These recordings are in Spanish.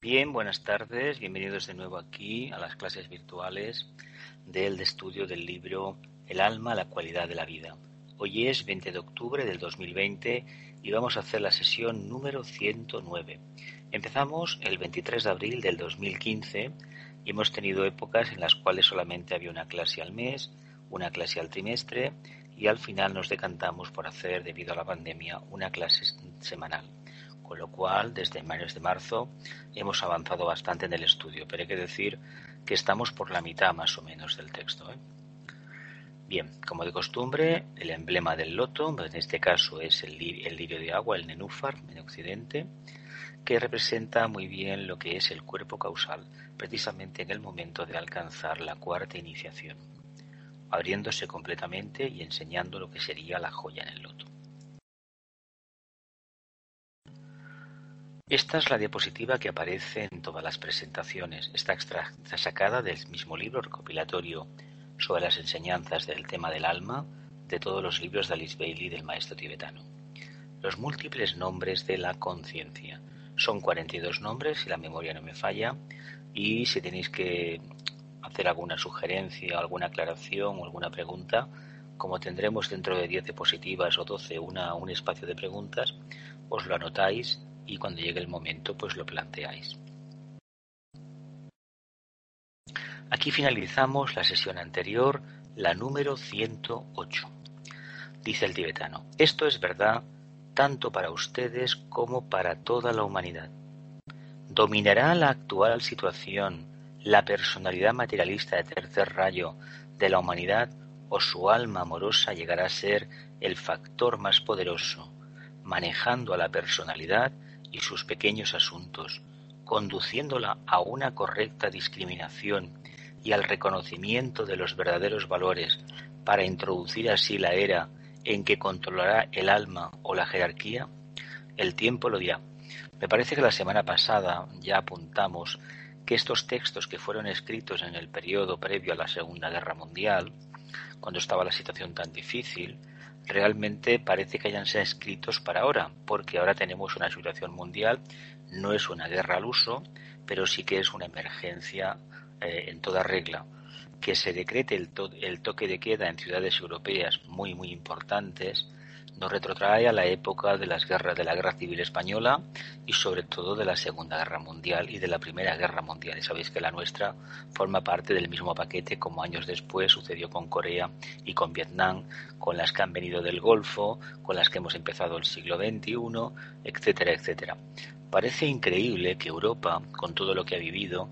Bien, buenas tardes, bienvenidos de nuevo aquí a las clases virtuales del estudio del libro El alma, la cualidad de la vida. Hoy es 20 de octubre del 2020 y vamos a hacer la sesión número 109. Empezamos el 23 de abril del 2015 y hemos tenido épocas en las cuales solamente había una clase al mes, una clase al trimestre y al final nos decantamos por hacer, debido a la pandemia, una clase semanal con lo cual desde mes de marzo hemos avanzado bastante en el estudio, pero hay que decir que estamos por la mitad más o menos del texto. ¿eh? Bien, como de costumbre, el emblema del loto, en este caso es el, el lirio de agua, el nenúfar en Occidente, que representa muy bien lo que es el cuerpo causal, precisamente en el momento de alcanzar la cuarta iniciación, abriéndose completamente y enseñando lo que sería la joya en el loto. Esta es la diapositiva que aparece en todas las presentaciones. Está, sacada del mismo libro recopilatorio sobre las enseñanzas del tema del alma de todos los libros de Alice Bailey del maestro tibetano. Los múltiples nombres de la conciencia. Son 42 nombres, si la memoria no me falla, y si tenéis que hacer alguna sugerencia, alguna aclaración o alguna pregunta, como tendremos dentro de 10 diapositivas o 12 una, un espacio de preguntas, os lo anotáis y cuando llegue el momento pues lo planteáis. Aquí finalizamos la sesión anterior, la número 108. Dice el tibetano, esto es verdad tanto para ustedes como para toda la humanidad. ¿Dominará la actual situación la personalidad materialista de tercer rayo de la humanidad o su alma amorosa llegará a ser el factor más poderoso, manejando a la personalidad y sus pequeños asuntos, conduciéndola a una correcta discriminación y al reconocimiento de los verdaderos valores para introducir así la era en que controlará el alma o la jerarquía? El tiempo lo dirá. Me parece que la semana pasada ya apuntamos que estos textos que fueron escritos en el periodo previo a la Segunda Guerra Mundial, cuando estaba la situación tan difícil, realmente parece que hayan sido escritos para ahora, porque ahora tenemos una situación mundial, no es una guerra al uso, pero sí que es una emergencia eh, en toda regla. Que se decrete el, el toque de queda en ciudades europeas muy, muy importantes, nos retrotrae a la época de las guerras de la Guerra Civil Española y sobre todo de la Segunda Guerra Mundial y de la Primera Guerra Mundial. Y sabéis que la nuestra forma parte del mismo paquete como años después sucedió con Corea y con Vietnam, con las que han venido del Golfo, con las que hemos empezado el siglo XXI, etcétera, etcétera. Parece increíble que Europa, con todo lo que ha vivido,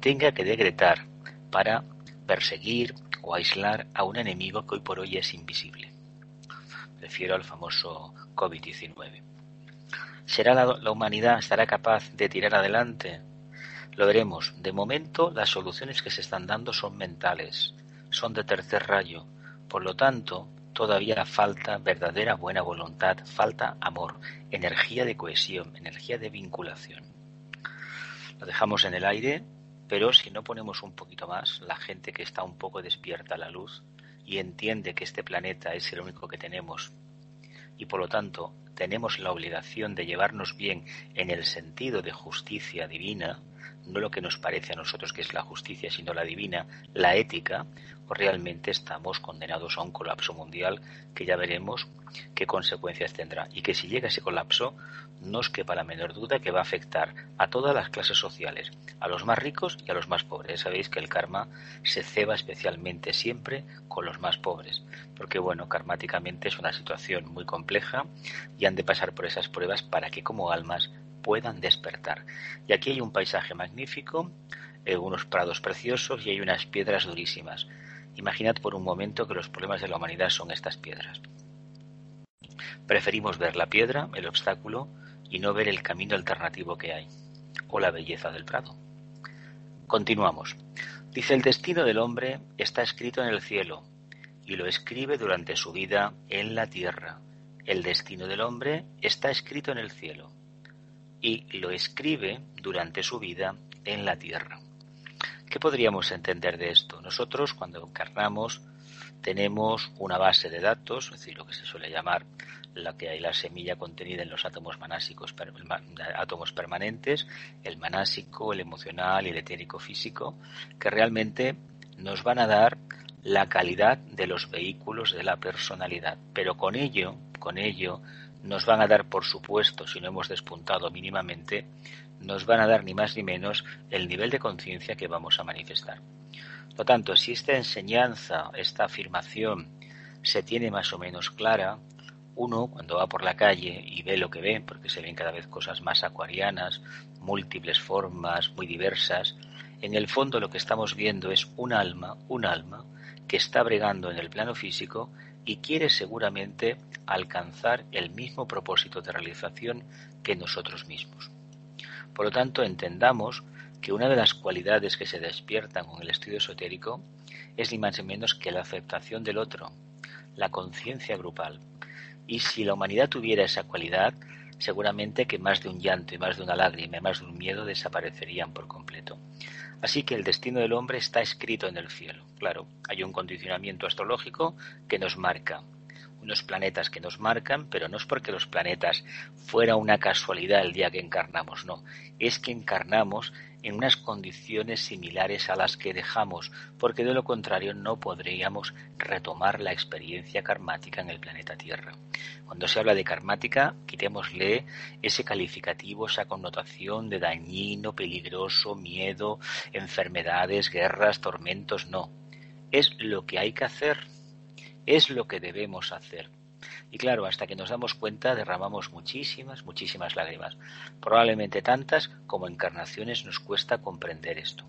tenga que decretar para perseguir o aislar a un enemigo que hoy por hoy es invisible refiero al famoso COVID-19. ¿Será la, humanidad, estará capaz de tirar adelante? Lo veremos. De momento, las soluciones que se están dando son mentales, son de tercer rayo. Por lo tanto, todavía falta verdadera buena voluntad, falta amor, energía de cohesión, energía de vinculación. Lo dejamos en el aire, pero si no ponemos un poquito más, la gente que está un poco despierta a la luz y entiende que este planeta es el único que tenemos y por lo tanto tenemos la obligación de llevarnos bien en el sentido de justicia divina, no lo que nos parece a nosotros que es la justicia, sino la divina, la ética, o realmente estamos condenados a un colapso mundial que ya veremos qué consecuencias tendrá. Y que si llega ese colapso, no os quepa la menor duda que va a afectar a todas las clases sociales, a los más ricos y a los más pobres. Sabéis que el karma se ceba especialmente siempre con los más pobres, porque bueno, karmáticamente es una situación muy compleja y han de pasar por esas pruebas para que como almas puedan despertar. Y aquí hay un paisaje magnífico, eh, unos prados preciosos y hay unas piedras durísimas. Imaginad por un momento que los problemas de la humanidad son estas piedras. Preferimos ver la piedra, el obstáculo, y no ver el camino alternativo que hay, o la belleza del prado. Continuamos. Dice, el destino del hombre está escrito en el cielo, y lo escribe durante su vida en la tierra. El destino del hombre está escrito en el cielo, y lo escribe durante su vida en la tierra. ¿Qué podríamos entender de esto? Nosotros cuando encarnamos tenemos una base de datos, es decir, lo que se suele llamar la que hay la semilla contenida en los átomos manásicos, átomos permanentes, el manásico, el emocional y el etérico físico, que realmente nos van a dar la calidad de los vehículos de la personalidad. Pero con ello, con ello, nos van a dar, por supuesto, si no hemos despuntado mínimamente, nos van a dar ni más ni menos el nivel de conciencia que vamos a manifestar. Por lo tanto, si esta enseñanza, esta afirmación se tiene más o menos clara, uno cuando va por la calle y ve lo que ve, porque se ven cada vez cosas más acuarianas, múltiples formas, muy diversas, en el fondo lo que estamos viendo es un alma, un alma, que está bregando en el plano físico y quiere seguramente alcanzar el mismo propósito de realización que nosotros mismos. Por lo tanto, entendamos que una de las cualidades que se despiertan con el estudio esotérico es ni más ni menos que la aceptación del otro, la conciencia grupal. Y si la humanidad tuviera esa cualidad, seguramente que más de un llanto y más de una lágrima y más de un miedo desaparecerían por completo. Así que el destino del hombre está escrito en el cielo. Claro, hay un condicionamiento astrológico que nos marca, unos planetas que nos marcan, pero no es porque los planetas fuera una casualidad el día que encarnamos, no, es que encarnamos en unas condiciones similares a las que dejamos, porque de lo contrario no podríamos retomar la experiencia karmática en el planeta Tierra. Cuando se habla de karmática, quitémosle ese calificativo, esa connotación de dañino, peligroso, miedo, enfermedades, guerras, tormentos, no. Es lo que hay que hacer, es lo que debemos hacer. Y claro, hasta que nos damos cuenta derramamos muchísimas, muchísimas lágrimas. Probablemente tantas como encarnaciones nos cuesta comprender esto.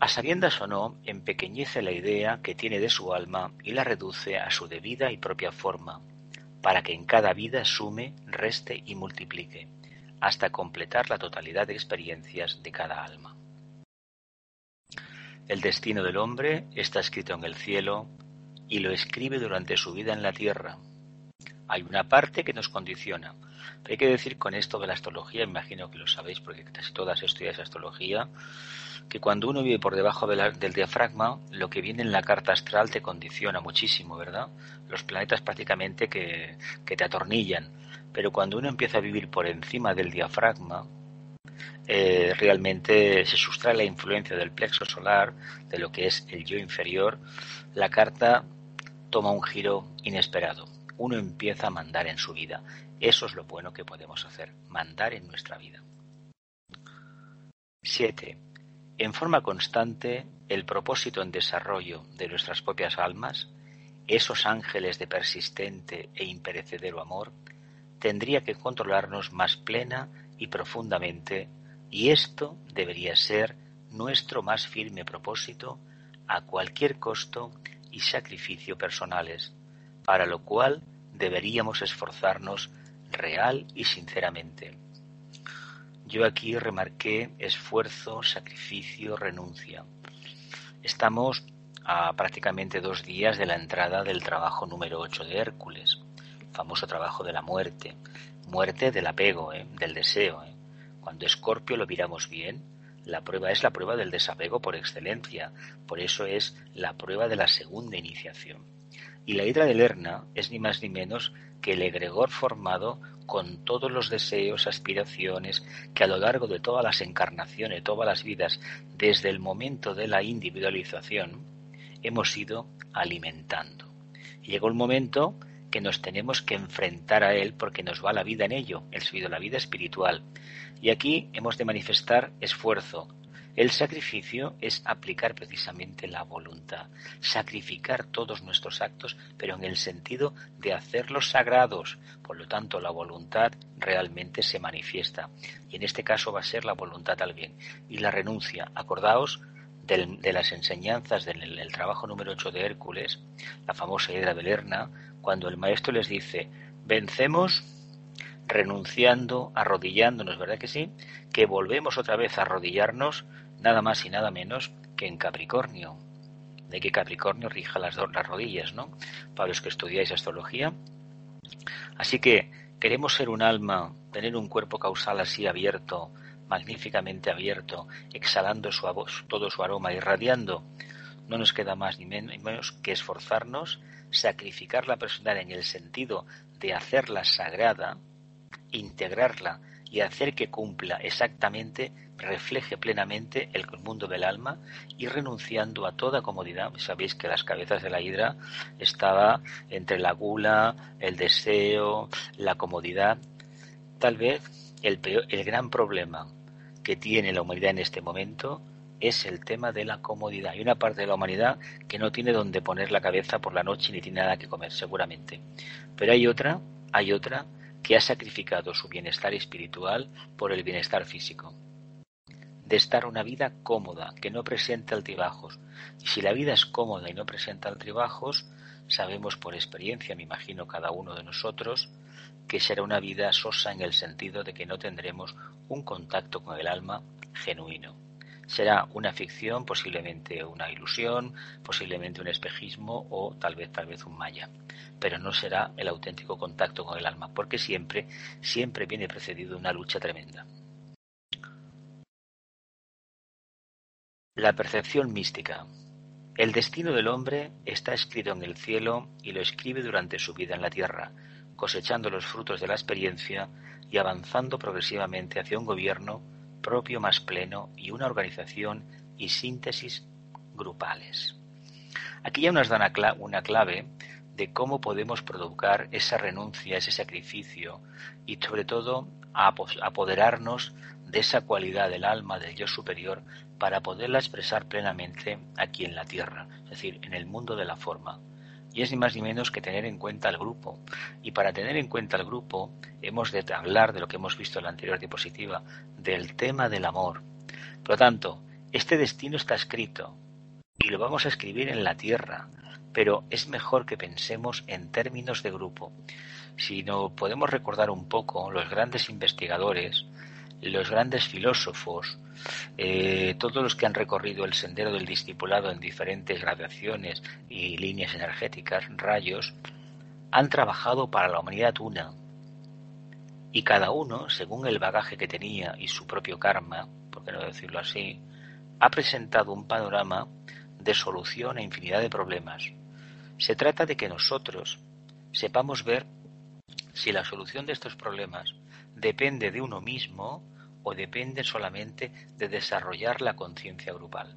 A sabiendas o no, empequeñece la idea que tiene de su alma y la reduce a su debida y propia forma, para que en cada vida sume, reste y multiplique, hasta completar la totalidad de experiencias de cada alma. El destino del hombre está escrito en el cielo, y lo escribe durante su vida en la Tierra. Hay una parte que nos condiciona. Pero hay que decir con esto de la astrología, imagino que lo sabéis porque casi todas estudiáis astrología, que cuando uno vive por debajo del diafragma, lo que viene en la carta astral te condiciona muchísimo, ¿verdad? Los planetas prácticamente que, que te atornillan. Pero cuando uno empieza a vivir por encima del diafragma, eh, realmente se sustrae la influencia del plexo solar, de lo que es el yo inferior, la carta toma un giro inesperado. Uno empieza a mandar en su vida. Eso es lo bueno que podemos hacer, mandar en nuestra vida. 7. En forma constante, el propósito en desarrollo de nuestras propias almas, esos ángeles de persistente e imperecedero amor, tendría que controlarnos más plena y profundamente, y esto debería ser nuestro más firme propósito a cualquier costo y sacrificio personales, para lo cual deberíamos esforzarnos real y sinceramente. Yo aquí remarqué esfuerzo, sacrificio, renuncia. Estamos a prácticamente dos días de la entrada del trabajo número 8 de Hércules, famoso trabajo de la muerte, muerte del apego, ¿eh? del deseo. ¿eh? Cuando Escorpio lo miramos bien, la prueba es la prueba del desapego por excelencia, por eso es la prueba de la segunda iniciación. Y la hidra de Lerna es ni más ni menos que el egregor formado con todos los deseos, aspiraciones que a lo largo de todas las encarnaciones, todas las vidas, desde el momento de la individualización, hemos ido alimentando. Llegó el momento que nos tenemos que enfrentar a él porque nos va la vida en ello, el subido la vida espiritual. Y aquí hemos de manifestar esfuerzo. El sacrificio es aplicar precisamente la voluntad, sacrificar todos nuestros actos, pero en el sentido de hacerlos sagrados. Por lo tanto, la voluntad realmente se manifiesta. Y en este caso va a ser la voluntad al bien. Y la renuncia, acordaos de las enseñanzas del trabajo número 8 de Hércules, la famosa Hidra de Lerna, cuando el maestro les dice, vencemos renunciando, arrodillándonos, ¿verdad que sí? Que volvemos otra vez a arrodillarnos nada más y nada menos que en Capricornio. De que Capricornio rija las, dos, las rodillas, ¿no? Para los que estudiáis astrología. Así que queremos ser un alma, tener un cuerpo causal así abierto, magníficamente abierto, exhalando su, todo su aroma, irradiando no nos queda más ni menos que esforzarnos, sacrificar la personal en el sentido de hacerla sagrada, integrarla y hacer que cumpla exactamente, refleje plenamente el mundo del alma y renunciando a toda comodidad. Sabéis que las cabezas de la hidra estaba entre la gula, el deseo, la comodidad. Tal vez el, el gran problema que tiene la humanidad en este momento es el tema de la comodidad. Hay una parte de la humanidad que no tiene donde poner la cabeza por la noche ni tiene nada que comer, seguramente. Pero hay otra, hay otra que ha sacrificado su bienestar espiritual por el bienestar físico. De estar una vida cómoda, que no presenta altibajos. Y si la vida es cómoda y no presenta altibajos, sabemos por experiencia, me imagino cada uno de nosotros, que será una vida sosa en el sentido de que no tendremos un contacto con el alma genuino será una ficción, posiblemente una ilusión, posiblemente un espejismo o tal vez tal vez un maya, pero no será el auténtico contacto con el alma, porque siempre siempre viene precedido de una lucha tremenda. La percepción mística. El destino del hombre está escrito en el cielo y lo escribe durante su vida en la tierra, cosechando los frutos de la experiencia y avanzando progresivamente hacia un gobierno propio más pleno y una organización y síntesis grupales. Aquí ya nos dan una clave de cómo podemos provocar esa renuncia, ese sacrificio y sobre todo apoderarnos de esa cualidad del alma, del yo superior, para poderla expresar plenamente aquí en la tierra, es decir, en el mundo de la forma. Y es ni más ni menos que tener en cuenta el grupo. Y para tener en cuenta el grupo hemos de hablar de lo que hemos visto en la anterior diapositiva, del tema del amor. Por lo tanto, este destino está escrito y lo vamos a escribir en la tierra, pero es mejor que pensemos en términos de grupo. Si no podemos recordar un poco, los grandes investigadores, los grandes filósofos, eh, todos los que han recorrido el sendero del discipulado en diferentes gradaciones y líneas energéticas, rayos, han trabajado para la humanidad una. Y cada uno, según el bagaje que tenía y su propio karma, por qué no decirlo así, ha presentado un panorama de solución a infinidad de problemas. Se trata de que nosotros sepamos ver si la solución de estos problemas depende de uno mismo o depende solamente de desarrollar la conciencia grupal.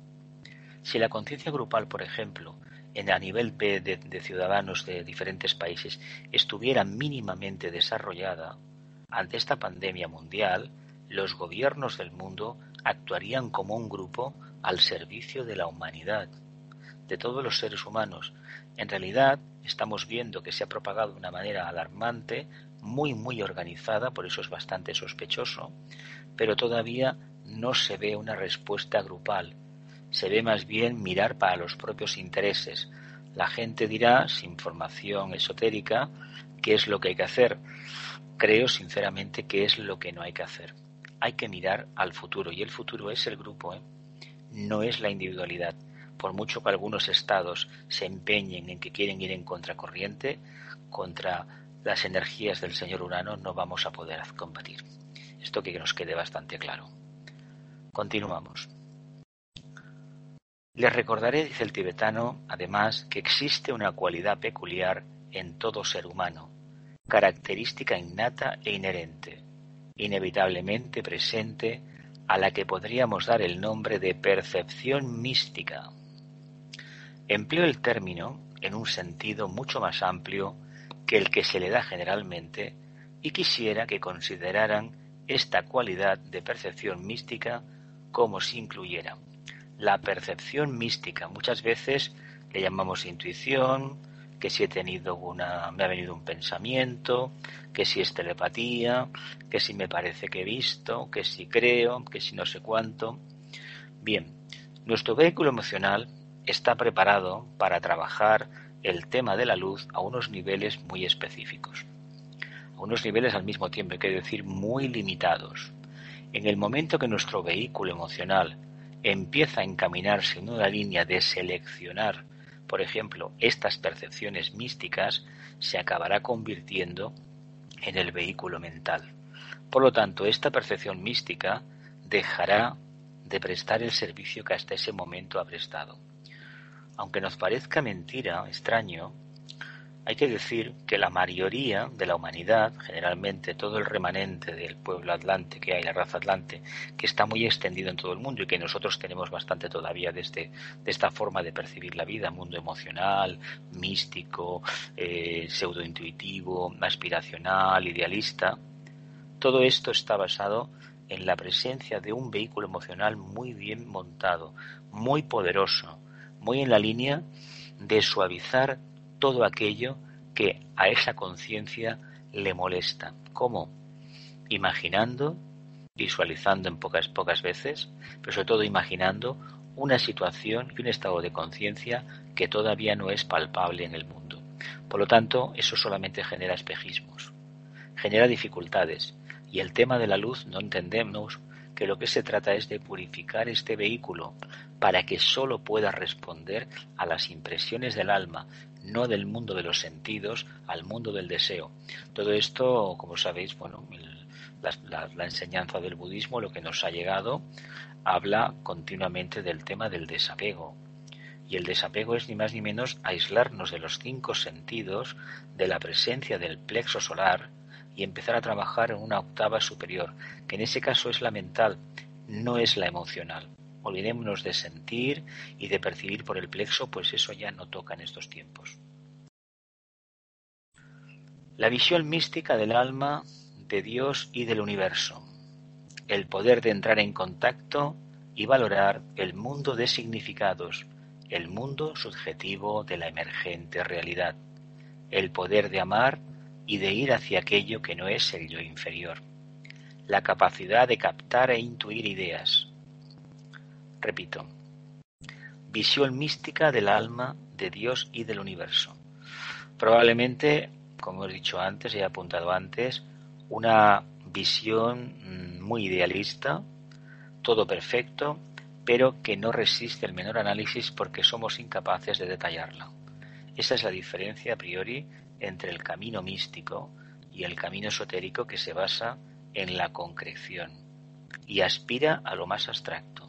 Si la conciencia grupal, por ejemplo, en, a nivel de, de ciudadanos de diferentes países, estuviera mínimamente desarrollada, ante esta pandemia mundial, los gobiernos del mundo actuarían como un grupo al servicio de la humanidad, de todos los seres humanos. En realidad, estamos viendo que se ha propagado de una manera alarmante, muy, muy organizada, por eso es bastante sospechoso, pero todavía no se ve una respuesta grupal. Se ve más bien mirar para los propios intereses. La gente dirá, sin formación esotérica, qué es lo que hay que hacer. Creo sinceramente que es lo que no hay que hacer. Hay que mirar al futuro y el futuro es el grupo, ¿eh? no es la individualidad. Por mucho que algunos estados se empeñen en que quieren ir en contracorriente, contra las energías del señor Urano no vamos a poder combatir. Esto que nos quede bastante claro. Continuamos. Les recordaré, dice el tibetano, además, que existe una cualidad peculiar en todo ser humano, característica innata e inherente, inevitablemente presente, a la que podríamos dar el nombre de percepción mística. Empleo el término en un sentido mucho más amplio que el que se le da generalmente y quisiera que consideraran esta cualidad de percepción mística como si incluyera la percepción mística. Muchas veces le llamamos intuición, que si he tenido una, me ha venido un pensamiento, que si es telepatía, que si me parece que he visto, que si creo, que si no sé cuánto. Bien, nuestro vehículo emocional está preparado para trabajar el tema de la luz a unos niveles muy específicos unos niveles al mismo tiempo, hay que decir, muy limitados. En el momento que nuestro vehículo emocional empieza a encaminarse en una línea de seleccionar, por ejemplo, estas percepciones místicas, se acabará convirtiendo en el vehículo mental. Por lo tanto, esta percepción mística dejará de prestar el servicio que hasta ese momento ha prestado. aunque nos parezca mentira, extraño, hay que decir que la mayoría de la humanidad, generalmente todo el remanente del pueblo atlante que hay, la raza atlante, que está muy extendido en todo el mundo y que nosotros tenemos bastante todavía de, este, de esta forma de percibir la vida, mundo emocional, místico, eh, pseudointuitivo, aspiracional, idealista, todo esto está basado en la presencia de un vehículo emocional muy bien montado, muy poderoso, muy en la línea de suavizar todo aquello que a esa conciencia le molesta. ¿Cómo? Imaginando, visualizando en pocas, pocas veces, pero sobre todo imaginando una situación y un estado de conciencia que todavía no es palpable en el mundo. Por lo tanto, eso solamente genera espejismos, genera dificultades. Y el tema de la luz no entendemos que lo que se trata es de purificar este vehículo para que sólo pueda responder a las impresiones del alma, no del mundo de los sentidos al mundo del deseo. Todo esto, como sabéis, bueno, la, la, enseñanza del budismo, lo que nos ha llegado, habla continuamente del tema del desapego. Y el desapego es ni más ni menos aislarnos de los cinco sentidos, de la presencia del plexo solar y empezar a trabajar en una octava superior, que en ese caso es la mental, no es la emocional. Olvidémonos de sentir y de percibir por el plexo, pues eso ya no toca en estos tiempos. La visión mística del alma, de Dios y del universo. El poder de entrar en contacto y valorar el mundo de significados, el mundo subjetivo de la emergente realidad. El poder de amar y de ir hacia aquello que no es el yo inferior. La capacidad de captar e intuir ideas, Repito, visión mística del alma, de Dios y del universo. Probablemente, como he dicho antes y he apuntado antes, una visión mm, muy idealista, todo perfecto, pero que no resiste el menor análisis porque somos incapaces de detallarla. Esa es la diferencia a priori entre el camino místico y el camino esotérico que se basa en la concreción y aspira a lo más abstracto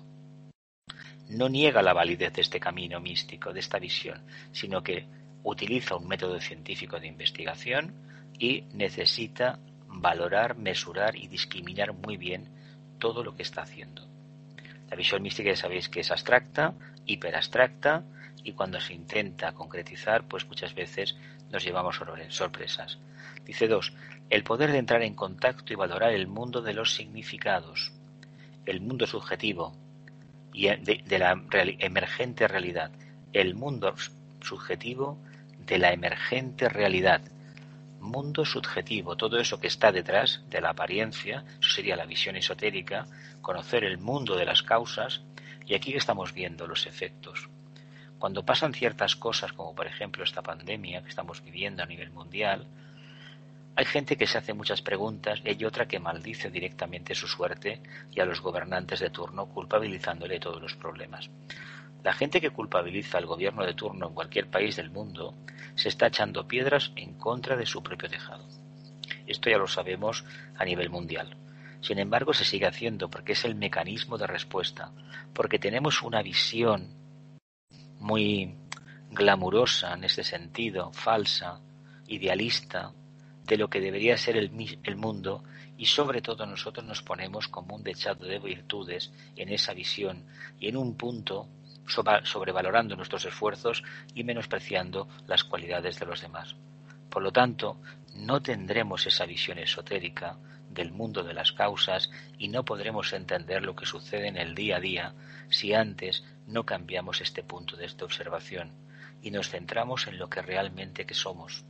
no niega la validez de este camino místico, de esta visión, sino que utiliza un método científico de investigación y necesita valorar, mesurar y discriminar muy bien todo lo que está haciendo. La visión mística ya sabéis que es abstracta, hiperabstracta, y cuando se intenta concretizar, pues muchas veces nos llevamos sorpresas. Dice dos, el poder de entrar en contacto y valorar el mundo de los significados, el mundo subjetivo, de, la emergente realidad, el mundo subjetivo de la emergente realidad. Mundo subjetivo, todo eso que está detrás de la apariencia, eso sería la visión esotérica, conocer el mundo de las causas, y aquí estamos viendo los efectos. Cuando pasan ciertas cosas, como por ejemplo esta pandemia que estamos viviendo a nivel mundial, hay gente que se hace muchas preguntas y hay otra que maldice directamente su suerte y a los gobernantes de turno culpabilizándole todos los problemas. La gente que culpabiliza al gobierno de turno en cualquier país del mundo se está echando piedras en contra de su propio tejado. Esto ya lo sabemos a nivel mundial. Sin embargo, se sigue haciendo porque es el mecanismo de respuesta, porque tenemos una visión muy glamurosa en este sentido, falsa, idealista, de lo que debería ser el, mundo y sobre todo nosotros nos ponemos como un dechado de virtudes en esa visión y en un punto sobrevalorando nuestros esfuerzos y menospreciando las cualidades de los demás. Por lo tanto, no tendremos esa visión esotérica del mundo de las causas y no podremos entender lo que sucede en el día a día si antes no cambiamos este punto de esta observación y nos centramos en lo que realmente que somos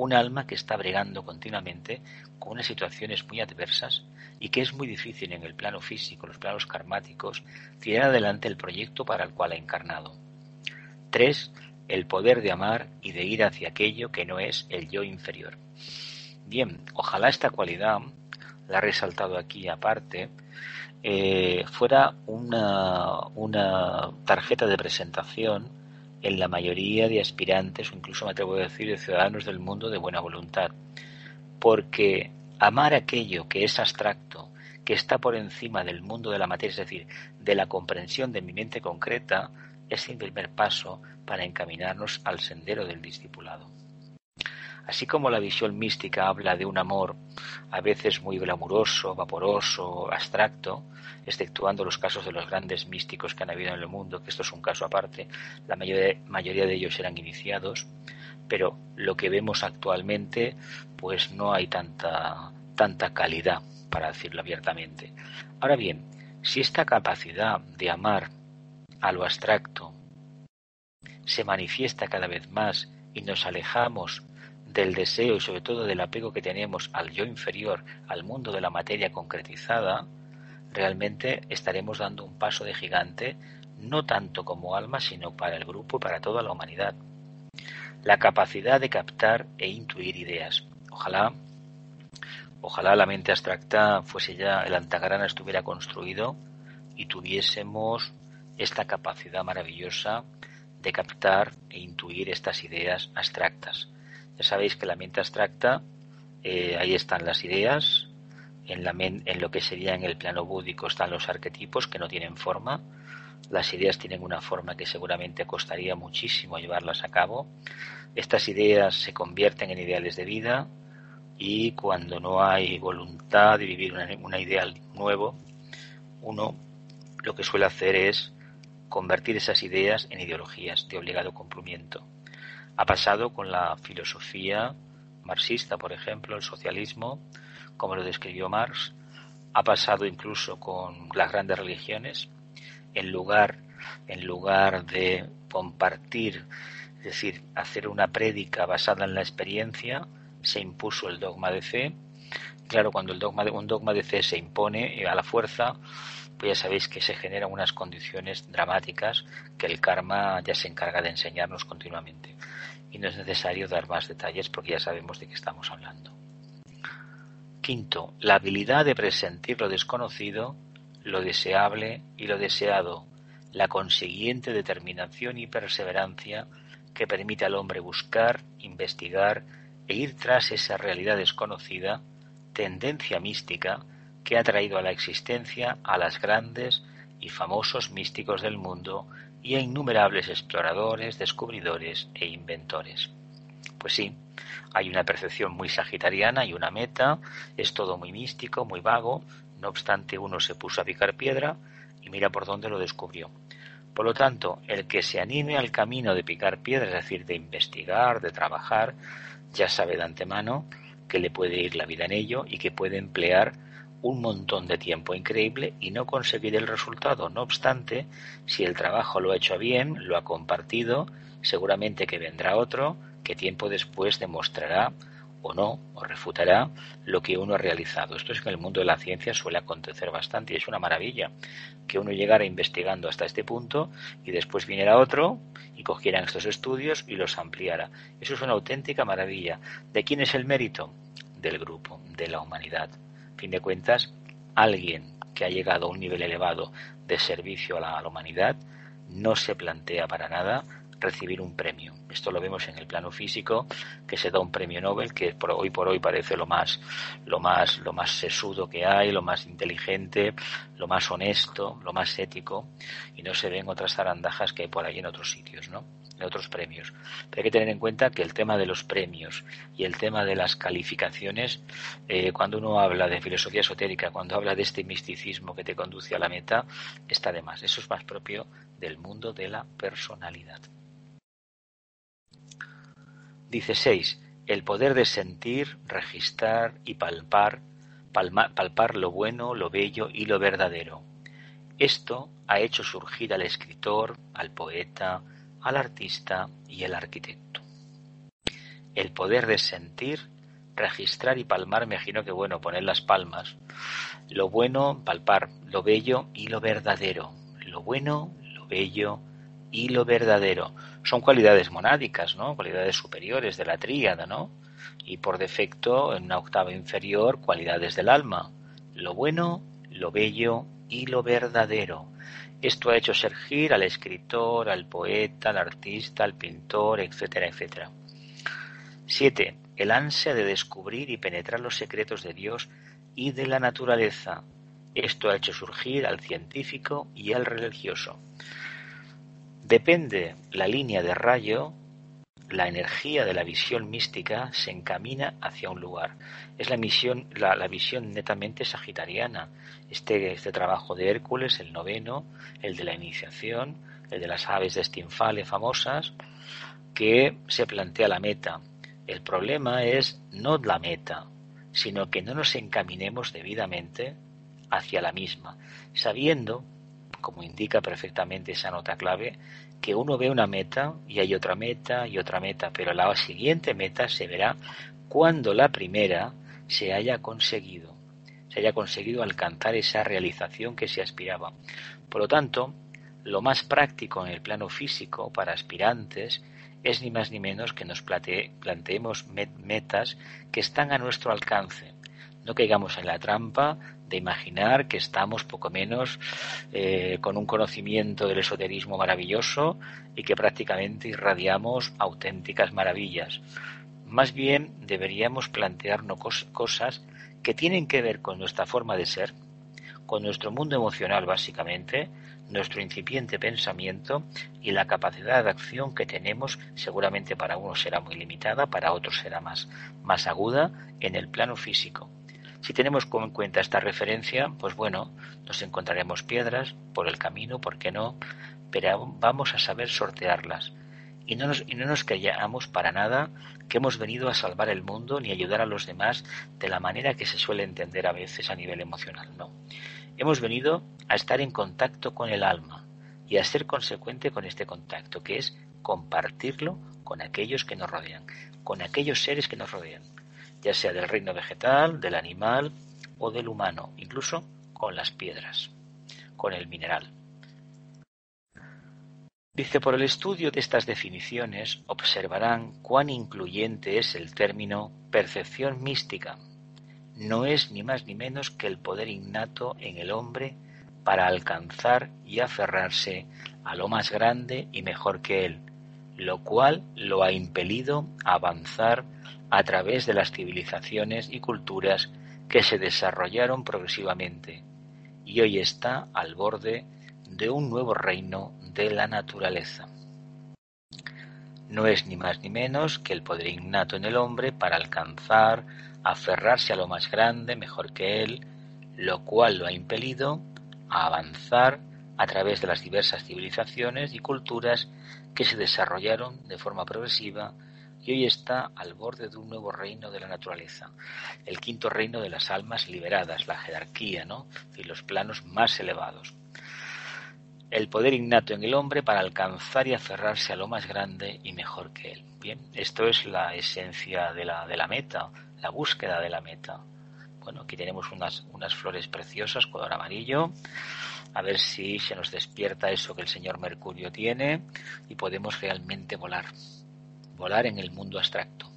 un alma que está bregando continuamente con unas situaciones muy adversas y que es muy difícil en el plano físico, los planos karmáticos, tirar adelante el proyecto para el cual ha encarnado. 3. El poder de amar y de ir hacia aquello que no es el yo inferior. Bien, ojalá esta cualidad, la he resaltado aquí aparte, eh, fuera una, una tarjeta de presentación en la mayoría de aspirantes o incluso me atrevo a decir de ciudadanos del mundo de buena voluntad. Porque amar aquello que es abstracto, que está por encima del mundo de la materia, es decir, de la comprensión de mi mente concreta, es el primer paso para encaminarnos al sendero del discipulado. Así como la visión mística habla de un amor a veces muy glamuroso, vaporoso, abstracto, exceptuando los casos de los grandes místicos que han habido en el mundo, que esto es un caso aparte, la mayoría, de ellos eran iniciados, pero lo que vemos actualmente, pues no hay tanta, tanta calidad, para decirlo abiertamente. Ahora bien, si esta capacidad de amar a lo abstracto se manifiesta cada vez más y nos alejamos del deseo y sobre todo del apego que tenemos al yo inferior, al mundo de la materia concretizada, realmente estaremos dando un paso de gigante, no tanto como alma, sino para el grupo y para toda la humanidad. La capacidad de captar e intuir ideas. Ojalá, ojalá la mente abstracta fuese ya, el antagrana estuviera construido y tuviésemos esta capacidad maravillosa de captar e intuir estas ideas abstractas. Ya sabéis que la mente abstracta, eh, ahí están las ideas, en, lo que sería en el plano búdico están los arquetipos que no tienen forma, las ideas tienen una forma que seguramente costaría muchísimo llevarlas a cabo, estas ideas se convierten en ideales de vida y cuando no hay voluntad de vivir un ideal nuevo, uno lo que suele hacer es convertir esas ideas en ideologías de obligado cumplimiento. Ha pasado con la filosofía marxista, por ejemplo, el socialismo, como lo describió Marx, ha pasado incluso con las grandes religiones, en lugar, en lugar de compartir, es decir, hacer una prédica basada en la experiencia, se impuso el dogma de fe. Claro, cuando el dogma de, un dogma de fe se impone a la fuerza, pues ya sabéis que se generan unas condiciones dramáticas que el karma ya se encarga de enseñarnos continuamente. Y no es necesario dar más detalles porque ya sabemos de qué estamos hablando. Quinto, la habilidad de presentir lo desconocido, lo deseable y lo deseado, la consiguiente determinación y perseverancia que permite al hombre buscar, investigar e ir tras esa realidad desconocida, tendencia mística que ha traído a la existencia a las grandes y famosos místicos del mundo y a innumerables exploradores, descubridores e inventores. Pues sí, hay una percepción muy sagitariana y una meta, es todo muy místico, muy vago, no obstante uno se puso a picar piedra y mira por dónde lo descubrió. Por lo tanto, el que se anime al camino de picar piedra, es decir, de investigar, de trabajar, ya sabe de antemano que le puede ir la vida en ello y que puede emplear un montón de tiempo increíble y no conseguir el resultado. No obstante, si el trabajo lo ha hecho bien, lo ha compartido, seguramente que vendrá otro que tiempo después demostrará o no, o refutará lo que uno ha realizado. Esto es que en el mundo de la ciencia suele acontecer bastante y es una maravilla que uno llegara investigando hasta este punto y después viniera otro y cogieran estos estudios y los ampliara. Eso es una auténtica maravilla. ¿De quién es el mérito? Del grupo, de la humanidad fin de cuentas, alguien que ha llegado a un nivel elevado de servicio a la, humanidad no se plantea para nada recibir un premio. Esto lo vemos en el plano físico, que se da un premio Nobel, que por hoy por hoy parece lo más, lo más, lo más sesudo que hay, lo más inteligente, lo más honesto, lo más ético, y no se ven otras zarandajas que hay por ahí en otros sitios, ¿no? De otros premios. Pero hay que tener en cuenta que el tema de los premios y el tema de las calificaciones, eh, cuando uno habla de filosofía esotérica, cuando habla de este misticismo que te conduce a la meta, está de más. Eso es más propio del mundo de la personalidad. Dice 6. El poder de sentir, registrar y palpar, palpar lo bueno, lo bello y lo verdadero. Esto ha hecho surgir al escritor, al poeta, al artista y el arquitecto. El poder de sentir, registrar y palmar, me imagino que bueno, poner las palmas. Lo bueno, palpar, lo bello y lo verdadero. Lo bueno, lo bello y lo verdadero. Son cualidades monádicas, ¿no? Cualidades superiores de la tríada, ¿no? Y por defecto, en una octava inferior, cualidades del alma. Lo bueno, lo bello y lo verdadero. Esto ha hecho surgir al escritor, al poeta, al artista, al pintor, etcétera, etcétera. 7. El ansia de descubrir y penetrar los secretos de Dios y de la naturaleza. Esto ha hecho surgir al científico y al religioso. Depende la línea de rayo, la energía de la visión mística se encamina hacia un lugar. Es la, misión, la, la visión netamente sagitariana. Este, este trabajo de Hércules, el noveno, el de la iniciación, el de las aves de Stinfale famosas, que se plantea la meta. El problema es no la meta, sino que no nos encaminemos debidamente hacia la misma, sabiendo, como indica perfectamente esa nota clave, que uno ve una meta y hay otra meta y otra meta, pero la siguiente meta se verá cuando la primera se haya conseguido, se haya conseguido alcanzar esa realización que se aspiraba. Por lo tanto, lo más práctico en el plano físico para aspirantes es ni más ni menos que nos planteemos metas que están a nuestro alcance. No caigamos en la trampa de imaginar que estamos poco menos eh, con un conocimiento del esoterismo maravilloso y que prácticamente irradiamos auténticas maravillas. Más bien deberíamos plantearnos cosas que tienen que ver con nuestra forma de ser, con nuestro mundo emocional básicamente, nuestro incipiente pensamiento y la capacidad de acción que tenemos seguramente para unos será muy limitada, para otros será más, más aguda en el plano físico. Si tenemos en cuenta esta referencia, pues bueno, nos encontraremos piedras por el camino, ¿por qué no? Pero vamos a saber sortearlas. Y no, nos, y no nos callamos para nada que hemos venido a salvar el mundo ni ayudar a los demás de la manera que se suele entender a veces a nivel emocional, no. Hemos venido a estar en contacto con el alma y a ser consecuente con este contacto, que es compartirlo con aquellos que nos rodean, con aquellos seres que nos rodean, ya sea del reino vegetal, del animal o del humano, incluso con las piedras, con el mineral. Dice, por el estudio de estas definiciones observarán cuán incluyente es el término percepción mística, no es ni más ni menos que el poder innato en el hombre para alcanzar y aferrarse a lo más grande y mejor que él, lo cual lo ha impelido a avanzar a través de las civilizaciones y culturas que se desarrollaron progresivamente y hoy está al borde de un nuevo reino de la naturaleza. No es ni más ni menos que el poder innato en el hombre para alcanzar, aferrarse a lo más grande, mejor que él, lo cual lo ha impelido a avanzar a través de las diversas civilizaciones y culturas que se desarrollaron de forma progresiva y hoy está al borde de un nuevo reino de la naturaleza, el quinto reino de las almas liberadas, la jerarquía, ¿no? y los planos más elevados. El poder innato en el hombre para alcanzar y aferrarse a lo más grande y mejor que él. Bien, esto es la esencia de la, de la meta, la búsqueda de la meta. Bueno, aquí tenemos unas, unas flores preciosas, color amarillo. A ver si se nos despierta eso que el señor Mercurio tiene y podemos realmente volar. Volar en el mundo abstracto.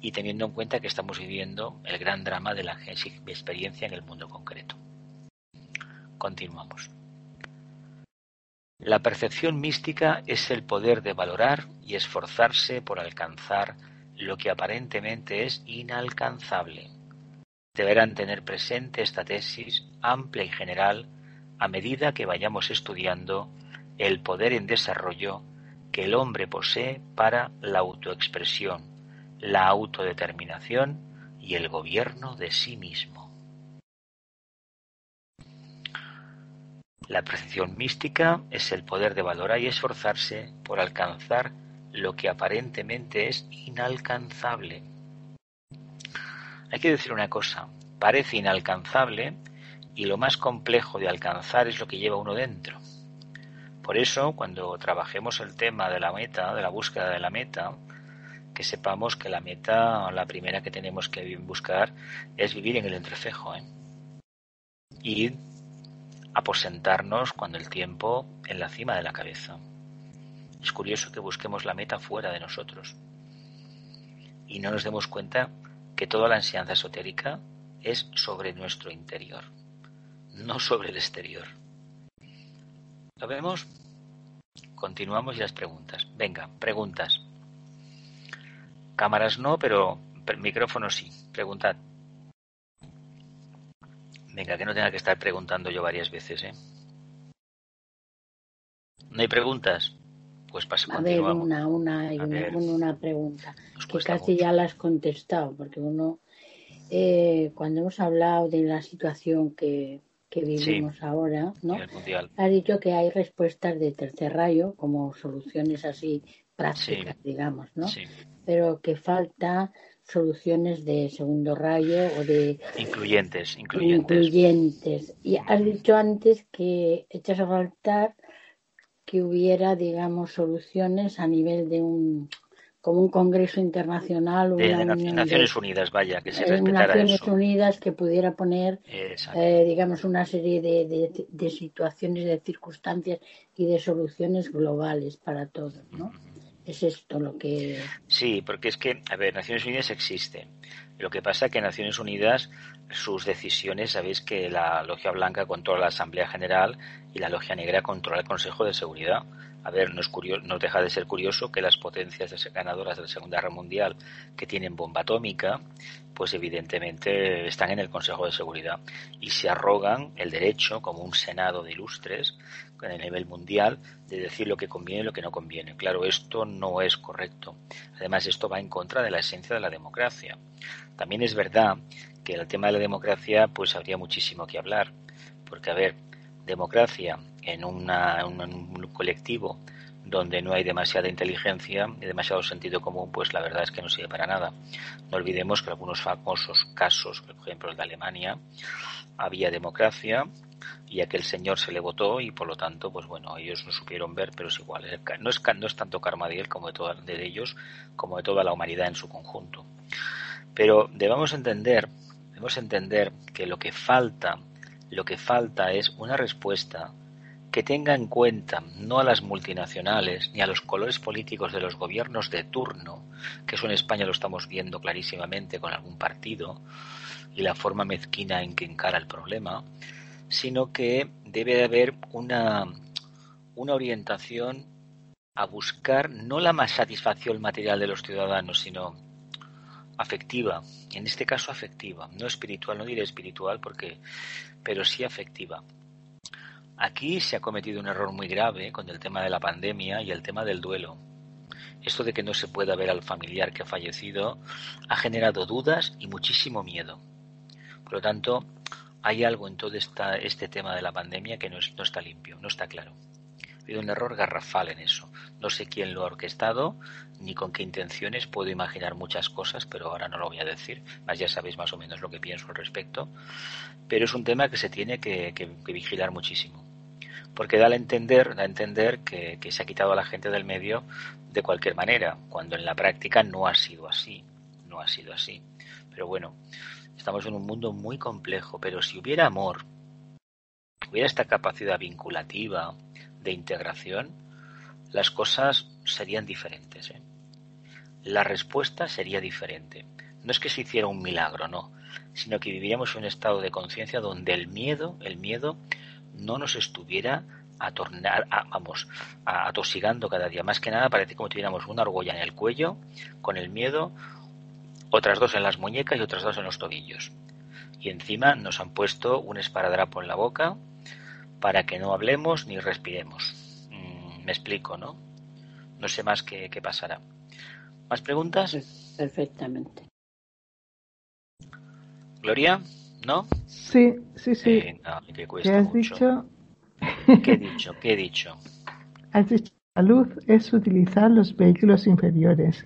Y teniendo en cuenta que estamos viviendo el gran drama de la experiencia en el mundo concreto. Continuamos. La percepción mística es el poder de valorar y esforzarse por alcanzar lo que aparentemente es inalcanzable. Deberán tener presente esta tesis amplia y general a medida que vayamos estudiando el poder en desarrollo que el hombre posee para la autoexpresión, la autodeterminación y el gobierno de sí mismo. La percepción mística es el poder de valorar y esforzarse por alcanzar lo que aparentemente es inalcanzable. Hay que decir una cosa, parece inalcanzable y lo más complejo de alcanzar es lo que lleva uno dentro. Por eso, cuando trabajemos el tema de la meta, de la búsqueda de la meta, que sepamos que la meta, la primera que tenemos que buscar es vivir en el entrecejo. ¿eh? Y aposentarnos cuando el tiempo en la cima de la cabeza. Es curioso que busquemos la meta fuera de nosotros y no nos demos cuenta que toda la enseñanza esotérica es sobre nuestro interior, no sobre el exterior. ¿Lo vemos? Continuamos y las preguntas. Venga, preguntas. Cámaras no, pero micrófono sí. Preguntad. Venga, que no tenga que estar preguntando yo varias veces, ¿eh? ¿No hay preguntas? pues pasa, A ver, una, una, una, pregunta, que casi ya la has contestado, porque uno, eh, cuando hemos hablado de la situación que, vivimos ahora, ¿no? Ha dicho que hay respuestas de tercer rayo, como soluciones así prácticas, digamos, ¿no? Pero que falta soluciones de segundo rayo o de incluyentes, incluyentes. incluyentes. Y has dicho antes que echas a faltar que hubiera, digamos, soluciones a nivel de un como un congreso internacional de, una Naciones Unidas, vaya, que se respetara Naciones Unidas que pudiera poner, eh, digamos, una serie de, de, situaciones, de circunstancias y de soluciones globales para todos, ¿no? Es esto lo que... Sí, porque es que, a ver, Naciones Unidas existe. Lo que pasa es que Naciones Unidas, sus decisiones, sabéis que la Logia Blanca controla la Asamblea General y la Logia Negra controla el Consejo de Seguridad. A ver, no, es no deja de ser curioso que las potencias ganadoras de la Segunda Guerra Mundial que tienen bomba atómica, pues evidentemente están en el Consejo de Seguridad y se arrogan el derecho, como un Senado de ilustres, en el nivel mundial, de decir lo que conviene y lo que no conviene. Claro, esto no es correcto. Además, esto va en contra de la esencia de la democracia. También es verdad que el tema de la democracia, pues habría muchísimo que hablar. Porque, a ver, democracia en, una, un colectivo donde no hay demasiada inteligencia y demasiado sentido común, pues la verdad es que no sirve para nada. No olvidemos que algunos famosos casos, por ejemplo el de Alemania, había democracia y aquel señor se le votó y por lo tanto, pues bueno, ellos no supieron ver, pero es igual. No es, no es tanto karma de él como de, de ellos, como de toda la humanidad en su conjunto. Pero debemos entender, debemos entender que lo que falta, lo que falta es una respuesta que tenga en cuenta no a las multinacionales ni a los colores políticos de los gobiernos de turno, que eso en España lo estamos viendo clarísimamente con algún partido y la forma mezquina en que encara el problema, sino que debe de haber una, una orientación a buscar no la más satisfacción material de los ciudadanos, sino afectiva, en este caso afectiva, no espiritual, no diré espiritual porque, pero sí afectiva. Aquí se ha cometido un error muy grave con el tema de la pandemia y el tema del duelo. Esto de que no se pueda ver al familiar que ha fallecido ha generado dudas y muchísimo miedo. Por lo tanto, hay algo en todo este tema de la pandemia que no, no está limpio, no está claro. Ha habido un error garrafal en eso. No sé quién lo ha orquestado ni con qué intenciones. Puedo imaginar muchas cosas, pero ahora no lo voy a decir. Más ya sabéis más o menos lo que pienso al respecto. Pero es un tema que se tiene que, vigilar muchísimo. Porque da a entender, da a entender que, que se ha quitado a la gente del medio de cualquier manera, cuando en la práctica no ha sido así. No ha sido así. Pero bueno, Estamos en un mundo muy complejo, pero si hubiera amor, hubiera esta capacidad vinculativa de integración, las cosas serían diferentes. ¿eh? La respuesta sería diferente. No es que se hiciera un milagro, no, sino que viviríamos un estado de conciencia donde el miedo, el miedo, no nos estuviera a tornar, vamos, atosigando cada día. Más que nada parece como tuviéramos una argolla en el cuello con el miedo otras dos en las muñecas y otras dos en los tobillos. Y encima nos han puesto un esparadrapo en la boca para que no hablemos ni respiremos. Me explico, ¿no? No sé más qué, pasará. ¿Más preguntas? Perfectamente. Gloria, ¿no? Sí, sí, sí. ¿Qué has dicho? ¿Qué he dicho? ¿Qué he dicho? Has dicho, la luz es utilizar los vehículos inferiores.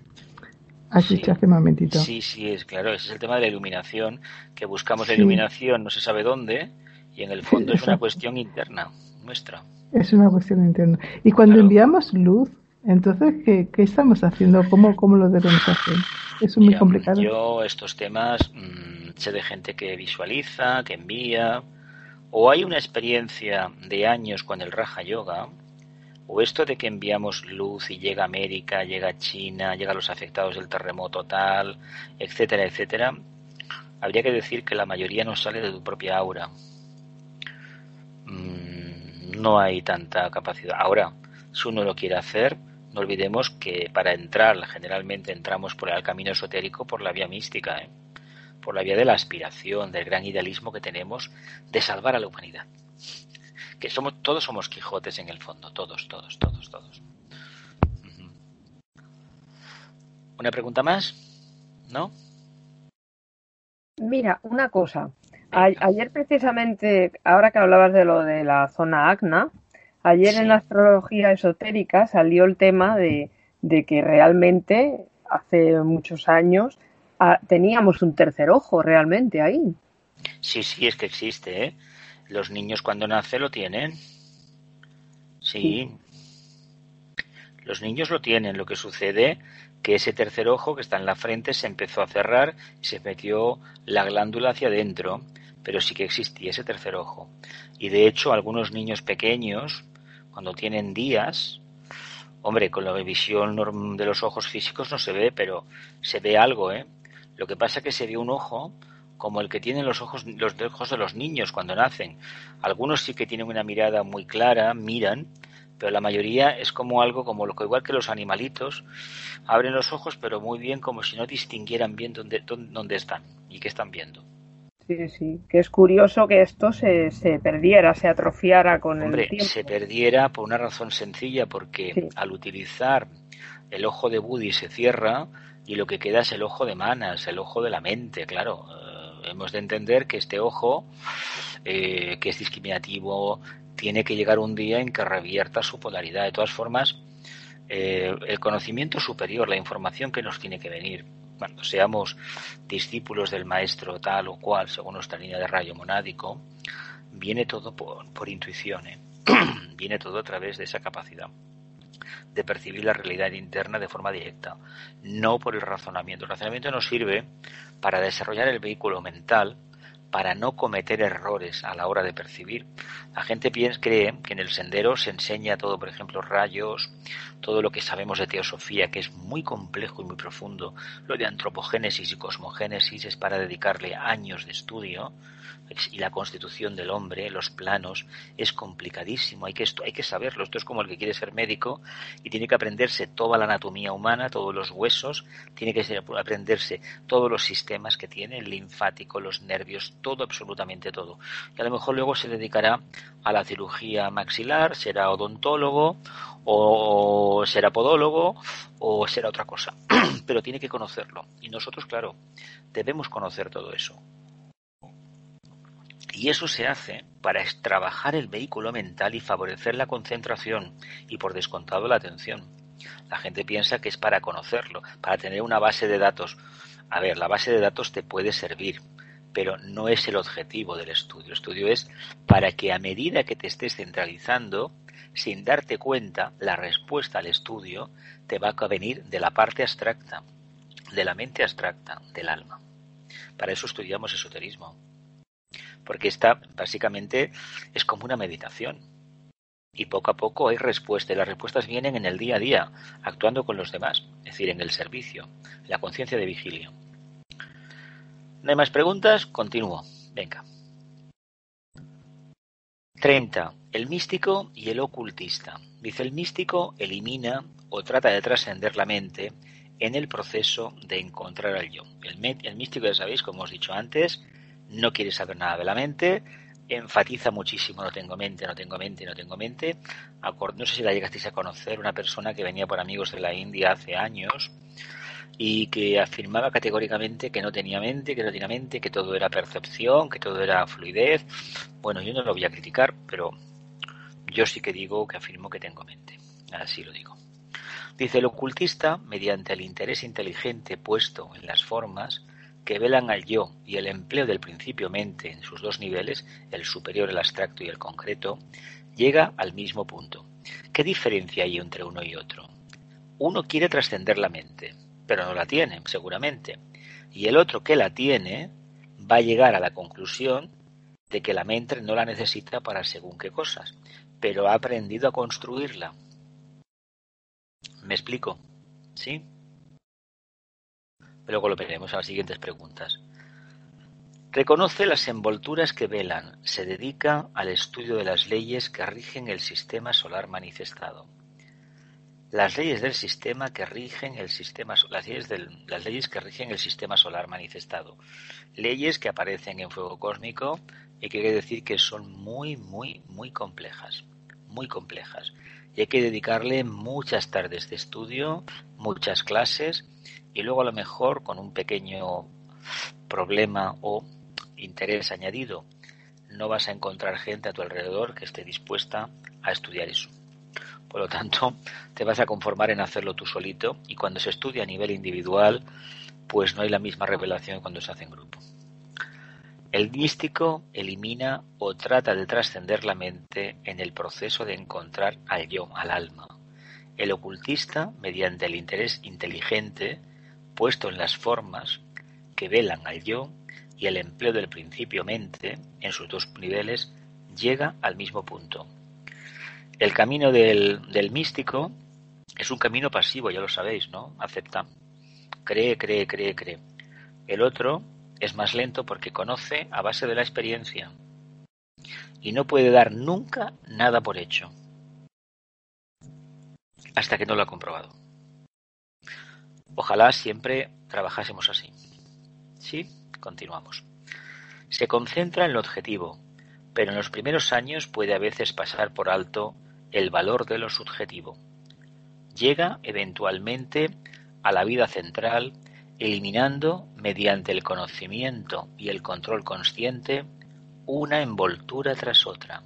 Has dicho hace un momentito. Sí, sí, es claro. Ese es el tema de la iluminación, que buscamos la iluminación no se sabe dónde y en el fondo es una cuestión interna nuestra. Es una cuestión interna. Y cuando enviamos luz, entonces, ¿qué, ¿qué, estamos haciendo? ¿Cómo, ¿Cómo lo debemos hacer? Es muy complicado. Yo estos temas mm, sé de gente que visualiza, que envía, o hay una experiencia de años con el Raja Yoga, o esto de que enviamos luz y llega a América, llega a China, llega a los afectados del terremoto tal, etcétera, etcétera, habría que decir que la mayoría no sale de tu propia aura. Mm, no hay tanta capacidad. Ahora, si uno lo quiere hacer, no olvidemos que para entrar, generalmente entramos por el camino esotérico por la vía mística, ¿eh? por la vía de la aspiración, del gran idealismo que tenemos de salvar a la humanidad que somos todos somos Quijotes en el fondo, todos, todos, todos, todos. ¿Una pregunta más? ¿No? Mira, una cosa. Ayer precisamente, ahora que hablabas de lo de la zona acna, ayer en la astrología esotérica salió el tema de, que realmente hace muchos años ah, teníamos un tercer ojo realmente ahí. Sí, sí, es que existe, ¿eh? Los niños cuando nacen lo tienen. Sí. Los niños lo tienen. Lo que sucede que ese tercer ojo que está en la frente se empezó a cerrar y se metió la glándula hacia adentro, pero sí que existía ese tercer ojo. Y de hecho, algunos niños pequeños, cuando tienen días, hombre, con la visión de los ojos físicos no se ve, pero se ve algo, ¿eh? Lo que pasa es que se ve un ojo como el que tienen los ojos, los ojos de los niños cuando nacen. Algunos sí que tienen una mirada muy clara, miran, pero la mayoría es como algo como lo que igual que los animalitos abren los ojos, pero muy bien como si no distinguieran bien dónde, dónde están y qué están viendo. Sí, sí, que es curioso que esto se, se perdiera, se atrofiara con el tiempo. se perdiera por una razón sencilla, porque al utilizar el ojo de Buddy se cierra y lo que queda es el ojo de Manas, el ojo de la mente, claro hemos de entender que este ojo, eh, que es discriminativo, tiene que llegar un día en que revierta su polaridad. De todas formas, eh, el conocimiento superior, la información que nos tiene que venir, cuando seamos discípulos del maestro tal o cual, según nuestra línea de rayo monádico, viene todo por, intuición, ¿eh? viene todo a través de esa capacidad de percibir la realidad interna de forma directa, no por el razonamiento. El razonamiento nos sirve para desarrollar el vehículo mental, para no cometer errores a la hora de percibir. La gente piensa, cree que en el sendero se enseña todo, por ejemplo, rayos, todo lo que sabemos de teosofía, que es muy complejo y muy profundo. Lo de antropogénesis y cosmogénesis es para dedicarle años de estudio y la constitución del hombre, los planos, es complicadísimo, hay que, hay que saberlo. Esto es como el que quiere ser médico y tiene que aprenderse toda la anatomía humana, todos los huesos, tiene que aprenderse todos los sistemas que tiene, el linfático, los nervios, todo, absolutamente todo. Y a lo mejor luego se dedicará a la cirugía maxilar, será odontólogo o será podólogo o será otra cosa. Pero tiene que conocerlo. Y nosotros, claro, debemos conocer todo eso. Y eso se hace para trabajar el vehículo mental y favorecer la concentración y por descontado la atención. La gente piensa que es para conocerlo, para tener una base de datos. A ver, la base de datos te puede servir, pero no es el objetivo del estudio. El estudio es para que a medida que te estés centralizando, sin darte cuenta, la respuesta al estudio te va a venir de la parte abstracta, de la mente abstracta, del alma. Para eso estudiamos esoterismo porque esta básicamente es como una meditación. Y poco a poco hay respuestas, y las respuestas vienen en el día a día, actuando con los demás, es decir, en el servicio, la conciencia de vigilia. ¿No hay más preguntas? Continúo. Venga. 30. El místico y el ocultista. Dice el místico elimina o trata de trascender la mente en el proceso de encontrar al yo. El, el místico, ya sabéis, como os he dicho antes, no quiere saber nada de la mente, enfatiza muchísimo no tengo mente, no tengo mente, no tengo mente. No sé si la llegasteis a conocer, una persona que venía por amigos de la India hace años y que afirmaba categóricamente que no tenía mente, que no tenía mente, que todo era percepción, que todo era fluidez. Bueno, yo no lo voy a criticar, pero yo sí que digo que afirmo que tengo mente. Así lo digo. Dice el ocultista, mediante el interés inteligente puesto en las formas, que velan al yo y el empleo del principio mente en sus dos niveles, el superior, el abstracto y el concreto, llega al mismo punto. ¿Qué diferencia hay entre uno y otro? Uno quiere trascender la mente, pero no la tiene, seguramente. Y el otro que la tiene va a llegar a la conclusión de que la mente no la necesita para según qué cosas, pero ha aprendido a construirla. ¿Me explico? ¿Sí? Luego lo veremos a las siguientes preguntas. Reconoce las envolturas que velan. Se dedica al estudio de las leyes que rigen el sistema solar manifestado. Las leyes del sistema que rigen el sistema las leyes, las leyes que rigen el sistema solar manifestado. Leyes que aparecen en fuego cósmico y que quiere decir que son muy, muy, muy complejas. Muy complejas. Y hay que dedicarle muchas tardes de estudio, muchas clases y luego a lo mejor con un pequeño problema o interés añadido no vas a encontrar gente a tu alrededor que esté dispuesta a estudiar eso. Por lo tanto, te vas a conformar en hacerlo tú solito y cuando se estudia a nivel individual, pues no hay la misma revelación cuando se hace en grupo. El místico elimina o trata de trascender la mente en el proceso de encontrar al yo, al alma. El ocultista, mediante el interés inteligente puesto en las formas que velan al yo y el empleo del principio mente en sus dos niveles, llega al mismo punto. El camino del, del místico es un camino pasivo, ya lo sabéis, ¿no? Acepta. Cree, cree, cree, cree. El otro es más lento porque conoce a base de la experiencia y no puede dar nunca nada por hecho hasta que no lo ha comprobado. Ojalá siempre trabajásemos así. ¿Sí? Continuamos. Se concentra en lo objetivo, pero en los primeros años puede a veces pasar por alto el valor de lo subjetivo. Llega eventualmente a la vida central eliminando mediante el conocimiento y el control consciente una envoltura tras otra.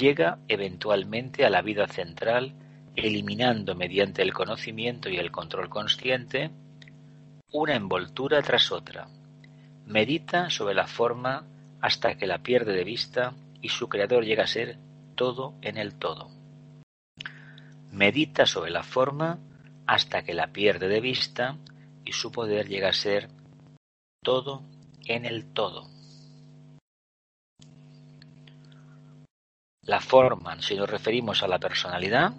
Llega eventualmente a la vida central eliminando mediante el conocimiento y el control consciente una envoltura tras otra. Medita sobre la forma hasta que la pierde de vista y su creador llega a ser todo en el todo. Medita sobre la forma hasta que la pierde de vista y su poder llega a ser todo en el todo. La forma, si nos referimos a la personalidad,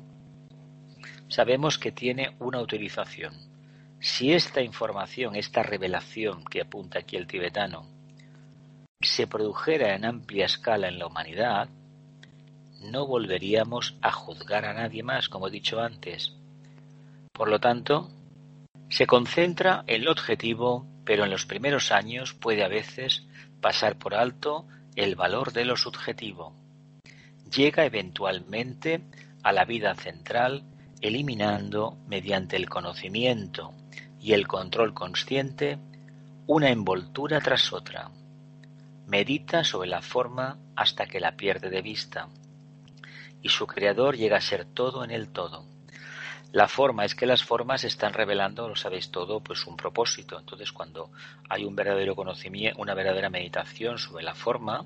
sabemos que tiene una utilización. Si esta información, esta revelación que apunta aquí el tibetano, se produjera en amplia escala en la humanidad, no volveríamos a juzgar a nadie más, como he dicho antes. Por lo tanto, se concentra en lo objetivo, pero en los primeros años puede a veces pasar por alto el valor de lo subjetivo. Llega eventualmente a la vida central eliminando, mediante el conocimiento y el control consciente, una envoltura tras otra. Medita sobre la forma hasta que la pierde de vista, y su creador llega a ser todo en el todo. La forma es que las formas están revelando, lo sabéis todo, pues un propósito. Entonces, cuando hay un verdadero conocimiento, una verdadera meditación sobre la forma,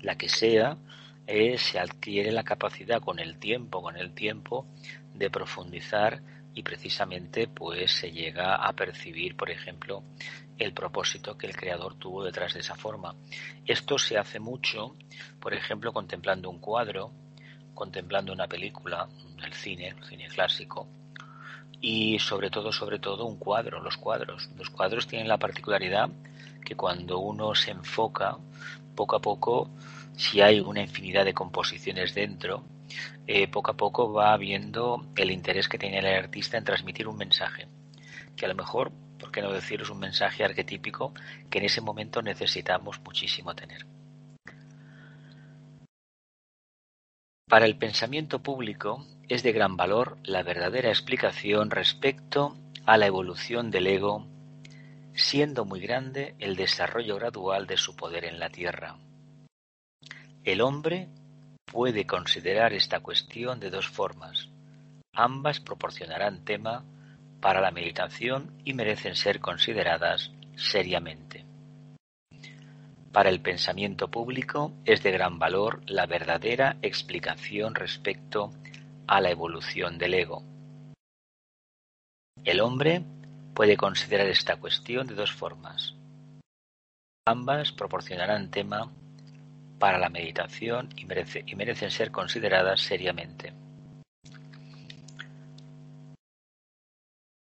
la que sea, eh, se adquiere la capacidad con el tiempo, con el tiempo, de profundizar y precisamente pues se llega a percibir, por ejemplo, el propósito que el creador tuvo detrás de esa forma. Esto se hace mucho, por ejemplo, contemplando un cuadro, contemplando una película, el cine, el cine clásico, y sobre todo, sobre todo, un cuadro, los cuadros. Los cuadros tienen la particularidad que cuando uno se enfoca, poco a poco, si hay una infinidad de composiciones dentro, eh, poco a poco va viendo el interés que tiene el artista en transmitir un mensaje, que a lo mejor, por qué no decir, es un mensaje arquetípico que en ese momento necesitamos muchísimo tener. Para el pensamiento público es de gran valor la verdadera explicación respecto a la evolución del ego, siendo muy grande el desarrollo gradual de su poder en la Tierra. El hombre puede considerar esta cuestión de dos formas. Ambas proporcionarán tema para la meditación y merecen ser consideradas seriamente. Para el pensamiento público es de gran valor la verdadera explicación respecto a la evolución del ego. El hombre puede considerar esta cuestión de dos formas. Ambas proporcionarán tema para la meditación y, merecen ser consideradas seriamente.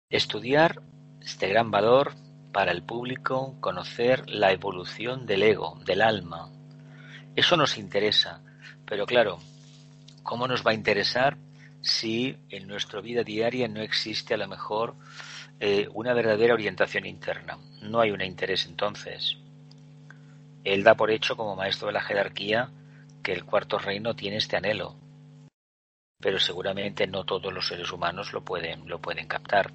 Estudiar es de gran valor para el público conocer la evolución del ego, del alma. Eso nos interesa, pero claro, ¿cómo nos va a interesar si en nuestra vida diaria no existe a lo mejor eh, una verdadera orientación interna? No hay un interés entonces. Él da por hecho como maestro de la jerarquía que el cuarto reino tiene este anhelo, pero seguramente no todos los seres humanos lo pueden, lo pueden captar.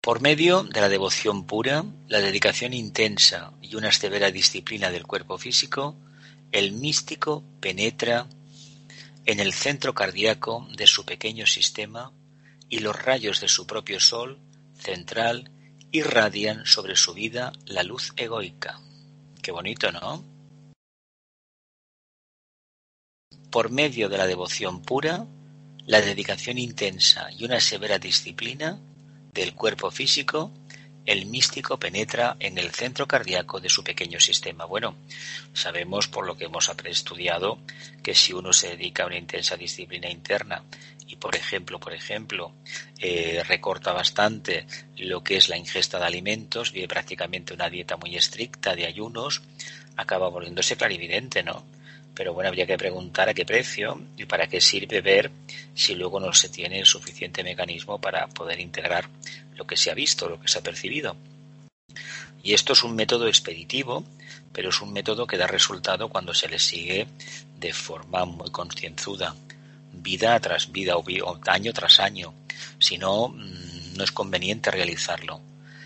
Por medio de la devoción pura, la dedicación intensa y una severa disciplina del cuerpo físico, el místico penetra en el centro cardíaco de su pequeño sistema y los rayos de su propio sol central irradian sobre su vida la luz egoica. Qué bonito, ¿no? Por medio de la devoción pura, la dedicación intensa y una severa disciplina del cuerpo físico, el místico penetra en el centro cardíaco de su pequeño sistema. Bueno, sabemos por lo que hemos estudiado que si uno se dedica a una intensa disciplina interna y por ejemplo, por ejemplo, eh, recorta bastante lo que es la ingesta de alimentos, vive prácticamente una dieta muy estricta de ayunos, acaba volviéndose clarividente, ¿no? Pero bueno, habría que preguntar a qué precio y para qué sirve ver si luego no se tiene el suficiente mecanismo para poder integrar lo que se ha visto, lo que se ha percibido. Y esto es un método expeditivo, pero es un método que da resultado cuando se le sigue de forma muy concienzuda vida tras vida o, año tras año. Si no, mm, no es conveniente realizarlo.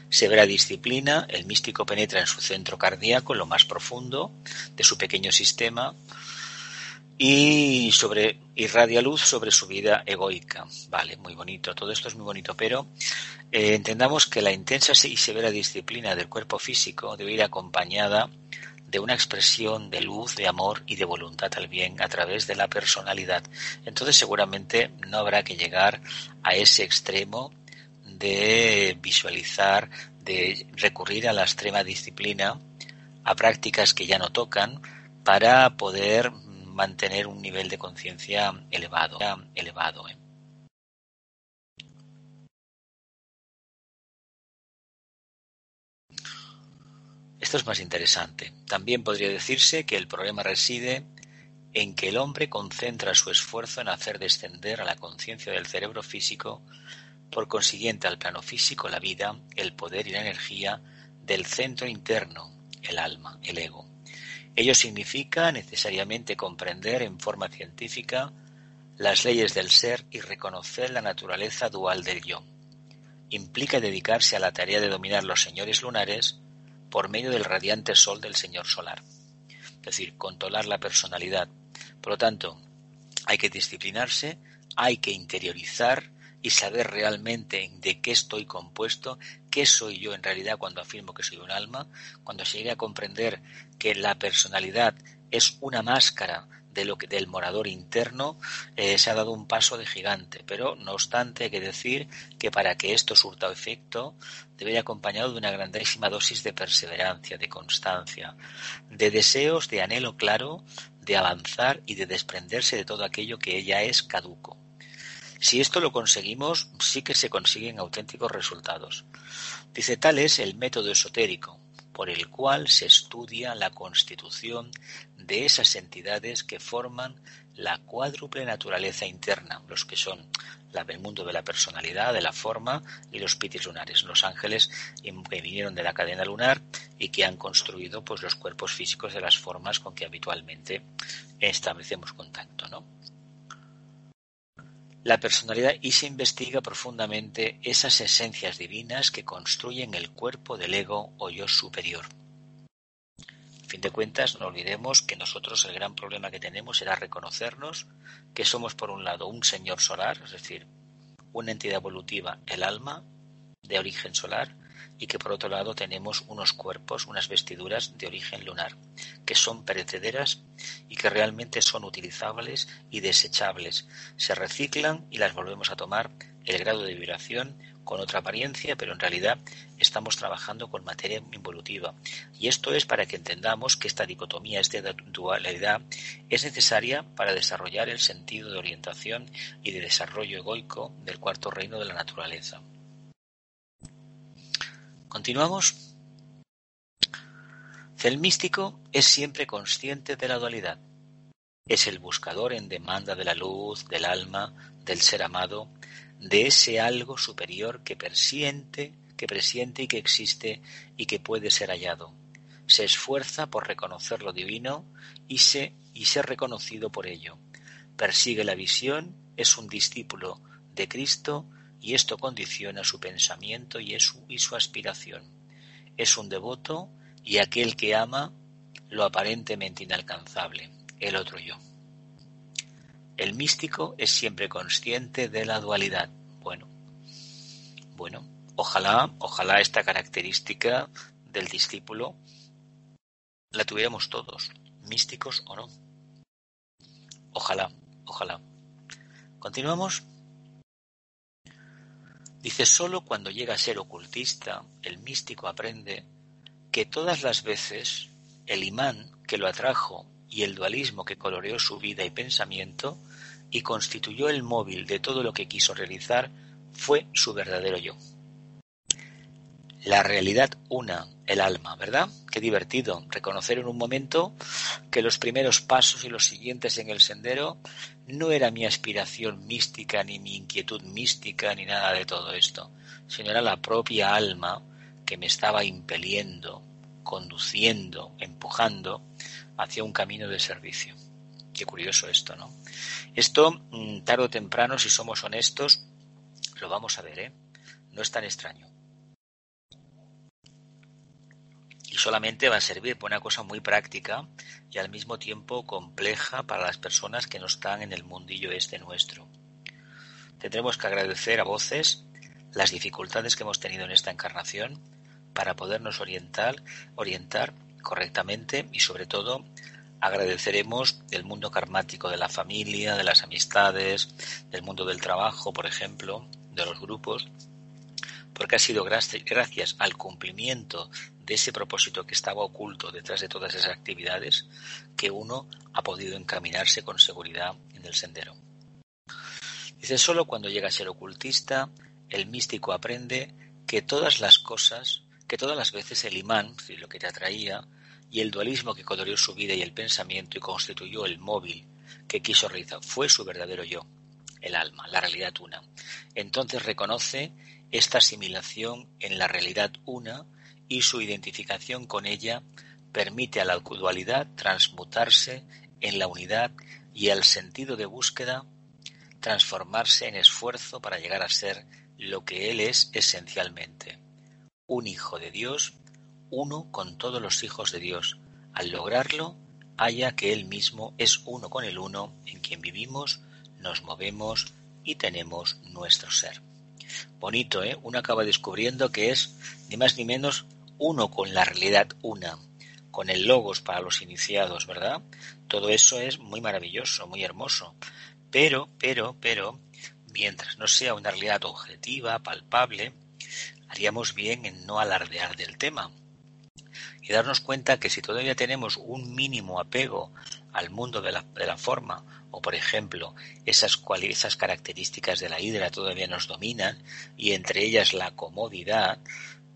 Severa disciplina, el místico penetra en su centro cardíaco, en lo más profundo de su pequeño sistema, y sobre irradia luz sobre su vida egoica. Vale, muy bonito, todo esto es muy bonito, pero eh, entendamos que la intensa y severa disciplina del cuerpo físico debe ir acompañada de una expresión de luz, de amor y de voluntad al bien a través de la personalidad. Entonces seguramente no habrá que llegar a ese extremo de visualizar, de recurrir a la extrema disciplina, a prácticas que ya no tocan, para poder mantener un nivel de conciencia elevado. elevado ¿eh? Esto es más interesante. También podría decirse que el problema reside en que el hombre concentra su esfuerzo en hacer descender a la conciencia del cerebro físico, por consiguiente al plano físico la vida, el poder y la energía del centro interno, el alma, el ego. Ello significa necesariamente comprender en forma científica las leyes del ser y reconocer la naturaleza dual del yo. Implica dedicarse a la tarea de dominar los señores lunares por medio del radiante sol del Señor solar. Es decir, controlar la personalidad. Por lo tanto, hay que disciplinarse, hay que interiorizar y saber realmente de qué estoy compuesto, qué soy yo en realidad cuando afirmo que soy un alma, cuando se llegue a comprender que la personalidad es una máscara de lo que, del morador interno eh, se ha dado un paso de gigante, pero no obstante hay que decir que para que esto surta efecto debe ir acompañado de una grandísima dosis de perseverancia, de constancia, de deseos, de anhelo claro de avanzar y de desprenderse de todo aquello que ella es caduco. Si esto lo conseguimos, sí que se consiguen auténticos resultados. Dice tal es el método esotérico, por el cual se estudia la constitución de esas entidades que forman la cuádruple naturaleza interna, los que son el mundo de la personalidad, de la forma y los pitis lunares, los ángeles que vinieron de la cadena lunar y que han construido pues los cuerpos físicos de las formas con que habitualmente establecemos contacto, ¿no? La personalidad y se investiga profundamente esas esencias divinas que construyen el cuerpo del ego o yo superior. A fin de cuentas, no olvidemos que nosotros el gran problema que tenemos era reconocernos que somos por un lado un señor solar, es decir, una entidad evolutiva, el alma, de origen solar, y que por otro lado tenemos unos cuerpos, unas vestiduras de origen lunar, que son perecederas y que realmente son utilizables y desechables. Se reciclan y las volvemos a tomar el grado de vibración con otra apariencia, pero en realidad estamos trabajando con materia involutiva. Y esto es para que entendamos que esta dicotomía, esta dualidad, es necesaria para desarrollar el sentido de orientación y de desarrollo egoico del cuarto reino de la naturaleza. ¿Continuamos? El místico es siempre consciente de la dualidad. Es el buscador en demanda de la luz, del alma, del ser amado, de ese algo superior que presiente, que presiente y que existe y que puede ser hallado. Se esfuerza por reconocer lo divino y, se, y ser reconocido por ello. Persigue la visión, es un discípulo de Cristo y esto condiciona su pensamiento y, su, y su aspiración. Es un devoto y aquel que ama lo aparentemente inalcanzable, el otro yo. El místico es siempre consciente de la dualidad. Bueno, bueno, ojalá, ojalá esta característica del discípulo la tuviéramos todos, místicos o no. Ojalá, ojalá. Continuamos. Dice, solo cuando llega a ser ocultista, el místico aprende que todas las veces el imán que lo atrajo y el dualismo que coloreó su vida y pensamiento y constituyó el móvil de todo lo que quiso realizar fue su verdadero yo. La realidad una, el alma, ¿verdad? Qué divertido reconocer en un momento que los primeros pasos y los siguientes en el sendero no era mi aspiración mística, ni mi inquietud mística, ni nada de todo esto, sino era la propia alma que me estaba impeliendo, conduciendo, empujando hacia un camino de servicio. Qué curioso esto, ¿no? Esto, mm, tarde o temprano, si somos honestos, lo vamos a ver, ¿eh? No es tan extraño. Y solamente va a servir para una cosa muy práctica y al mismo tiempo compleja para las personas que no están en el mundillo este nuestro. Tendremos que agradecer a voces las dificultades que hemos tenido en esta encarnación para podernos orientar, orientar correctamente y sobre todo agradeceremos el mundo karmático de la familia, de las amistades, del mundo del trabajo, por ejemplo, de los grupos, porque ha sido gracias al cumplimiento de ese propósito que estaba oculto detrás de todas esas actividades que uno ha podido encaminarse con seguridad en el sendero. Dice, solo cuando llega a ser ocultista, el místico aprende que todas las cosas, que todas las veces el imán, lo que te atraía, y el dualismo que coloreó su vida y el pensamiento y constituyó el móvil que quiso realizar fue su verdadero yo, el alma, la realidad una. Entonces reconoce esta asimilación en la realidad una y su identificación con ella permite a la dualidad transmutarse en la unidad y al sentido de búsqueda transformarse en esfuerzo para llegar a ser lo que Él es esencialmente, un hijo de Dios uno con todos los hijos de Dios. Al lograrlo, haya que Él mismo es uno con el uno en quien vivimos, nos movemos y tenemos nuestro ser. Bonito, ¿eh? Uno acaba descubriendo que es ni más ni menos uno con la realidad una, con el logos para los iniciados, ¿verdad? Todo eso es muy maravilloso, muy hermoso. Pero, pero, pero, mientras no sea una realidad objetiva, palpable, haríamos bien en no alardear del tema y darnos cuenta que si todavía tenemos un mínimo apego al mundo de la, de la forma, o por ejemplo, esas, esas características de la hidra todavía nos dominan, y entre ellas la comodidad,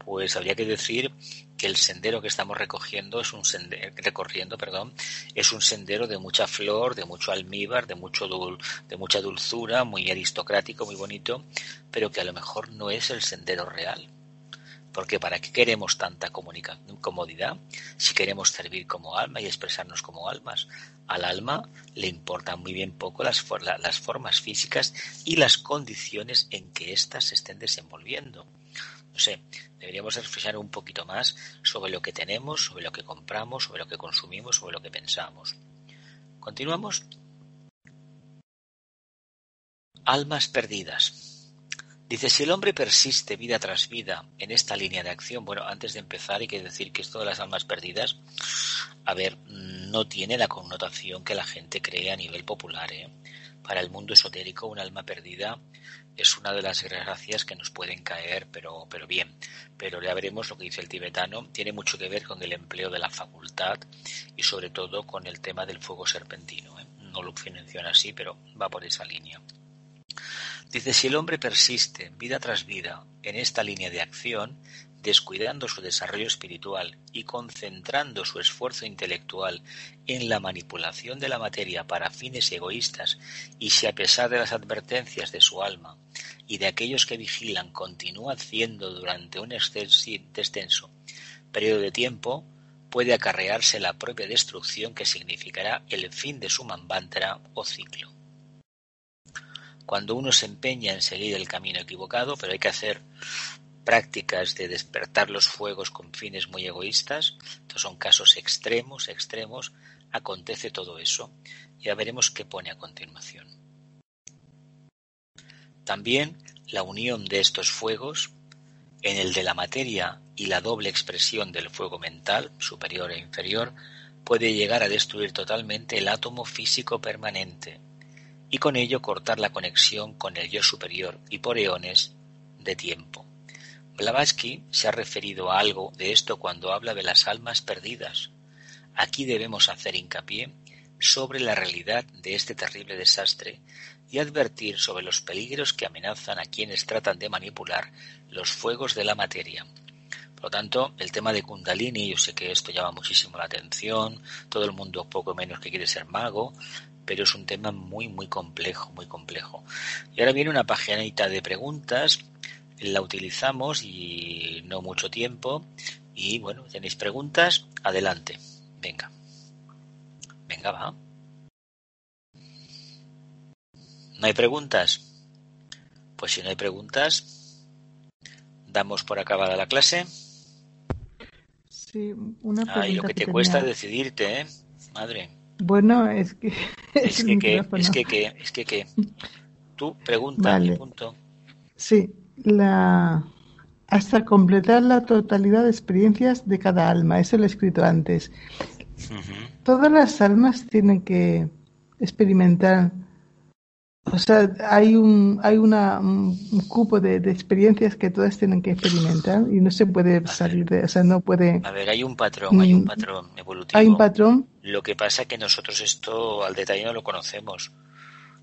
pues habría que decir que el sendero que estamos recogiendo es un sendero, recorriendo, perdón, es un sendero de mucha flor, de mucho almíbar, de mucho de mucha dulzura, muy aristocrático, muy bonito, pero que a lo mejor no es el sendero real. Porque ¿para qué queremos tanta comodidad si queremos servir como alma y expresarnos como almas? Al alma le importan muy bien poco las, las formas físicas y las condiciones en que éstas se estén desenvolviendo. No sé, deberíamos reflexionar un poquito más sobre lo que tenemos, sobre lo que compramos, sobre lo que consumimos, sobre lo que pensamos. Continuamos. Almas perdidas. Dice, si el hombre persiste vida tras vida en esta línea de acción, bueno, antes de empezar hay que decir que esto de las almas perdidas, a ver, no tiene la connotación que la gente cree a nivel popular. ¿eh? Para el mundo esotérico, un alma perdida es una de las gracias que nos pueden caer, pero, bien. Pero ya veremos lo que dice el tibetano. Tiene mucho que ver con el empleo de la facultad y sobre todo con el tema del fuego serpentino. ¿eh? No lo menciona así, pero va por esa línea. Dice, si el hombre persiste vida tras vida en esta línea de acción, descuidando su desarrollo espiritual y concentrando su esfuerzo intelectual en la manipulación de la materia para fines egoístas, y si a pesar de las advertencias de su alma y de aquellos que vigilan continúa haciendo durante un extenso periodo de tiempo, puede acarrearse la propia destrucción que significará el fin de su mambantra o ciclo. cuando uno se empeña en seguir el camino equivocado, pero hay que hacer prácticas de despertar los fuegos con fines muy egoístas. Estos son casos extremos, extremos. Acontece todo eso. Ya veremos qué pone a continuación. También la unión de estos fuegos en el de la materia y la doble expresión del fuego mental, superior e inferior, puede llegar a destruir totalmente el átomo físico permanente y con ello cortar la conexión con el yo superior y por eones de tiempo. Blavatsky se ha referido a algo de esto cuando habla de las almas perdidas. Aquí debemos hacer hincapié sobre la realidad de este terrible desastre y advertir sobre los peligros que amenazan a quienes tratan de manipular los fuegos de la materia. Por lo tanto, el tema de Kundalini, yo sé que esto llama muchísimo la atención, todo el mundo poco menos que quiere ser mago, pero es un tema muy, muy complejo, muy complejo. Y ahora viene una paginita de preguntas, la utilizamos y no mucho tiempo. Y bueno, tenéis preguntas, adelante. Venga. Venga, va. ¿No hay preguntas? Pues si no hay preguntas, damos por acabada la clase. Sí, una pregunta. Ay, lo que, te cuesta decidirte, ¿eh? Madre. Bueno, es que. Es, que, que, es que, que, es que, que. Tú pregunta y punto. Sí, la. Hasta completar la totalidad de experiencias de cada alma. Eso lo he escrito antes. Todas las almas tienen que experimentar o sea, hay un, hay una, un cupo de, experiencias que todas tienen que experimentar y no se puede salir de, o sea, no puede. A ver, hay un patrón, hay un mm, patrón evolutivo. Hay un patrón. Lo que pasa es que nosotros esto al detalle no lo conocemos.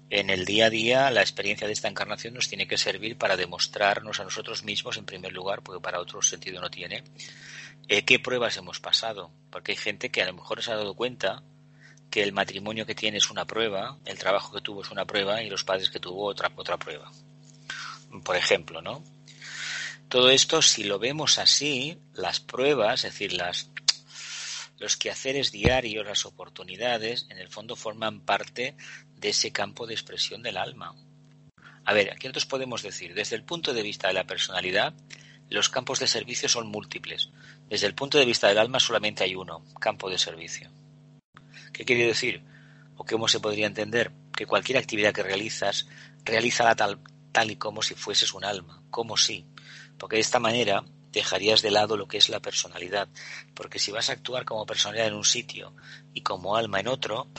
En el día a día, la experiencia de esta encarnación nos tiene que servir para demostrarnos a nosotros mismos, en primer lugar, porque para otro sentido no tiene, eh, qué pruebas hemos pasado. Porque hay gente que a lo mejor se ha dado cuenta que el matrimonio que tiene es una prueba, el trabajo que tuvo es una prueba y los padres que tuvo otra, otra prueba. Por ejemplo, ¿no? Todo esto, si lo vemos así, las pruebas, es decir, las, los quehaceres diarios, las oportunidades, en el fondo forman parte de ese campo de expresión del alma. A ver, aquí nosotros podemos decir, desde el punto de vista de la personalidad, los campos de servicio son múltiples. Desde el punto de vista del alma solamente hay uno, campo de servicio. ¿Qué quiere decir? ¿O cómo se podría entender? Que cualquier actividad que realizas, realízala tal, tal y como si fueses un alma, como si. Porque de esta manera dejarías de lado lo que es la personalidad. Porque si vas a actuar como personalidad en un sitio y como alma en otro,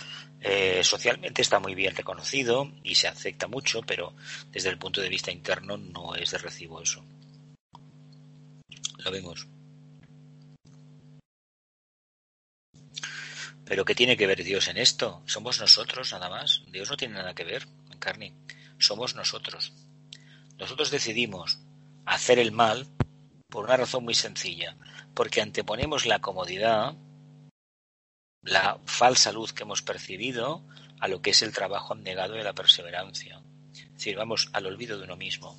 eh, socialmente está muy bien reconocido y se acepta mucho, pero desde el punto de vista interno no es de recibo eso. Lo vemos. Pero ¿qué tiene que ver Dios en esto? Somos nosotros nada más. Dios no tiene nada que ver, Encarni. Somos nosotros. Nosotros decidimos hacer el mal por una razón muy sencilla. Porque anteponemos la comodidad, la falsa luz que hemos percibido, a lo que es el trabajo abnegado de la perseverancia. Es decir, vamos al olvido de uno mismo.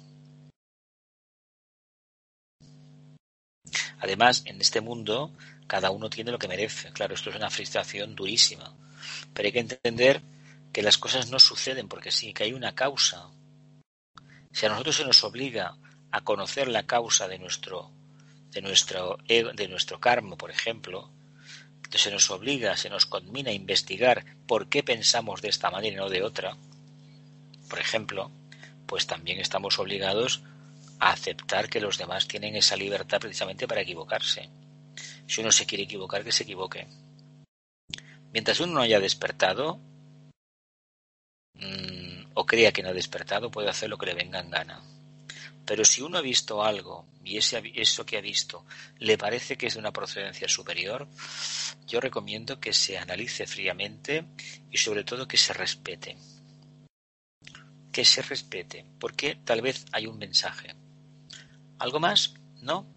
Además, en este mundo cada uno tiene lo que merece. Claro, esto es una frustración durísima. Pero hay que entender que las cosas no suceden porque sí, que hay una causa. Si a nosotros se nos obliga a conocer la causa de nuestro, de nuestro, de nuestro karma, por ejemplo, se nos obliga, se nos conmina a investigar por qué pensamos de esta manera y no de otra, por ejemplo, pues también estamos obligados a aceptar que los demás tienen esa libertad precisamente para equivocarse. Si uno se quiere equivocar, que se equivoque. Mientras uno no haya despertado, mm, o crea que no ha despertado, puede hacer lo que le venga en gana. Pero si uno ha visto algo y ese, eso que ha visto le parece que es de una procedencia superior, yo recomiendo que se analice fríamente y sobre todo que se respete. Que se respete, porque tal vez hay un mensaje. ¿Algo más? ¿No?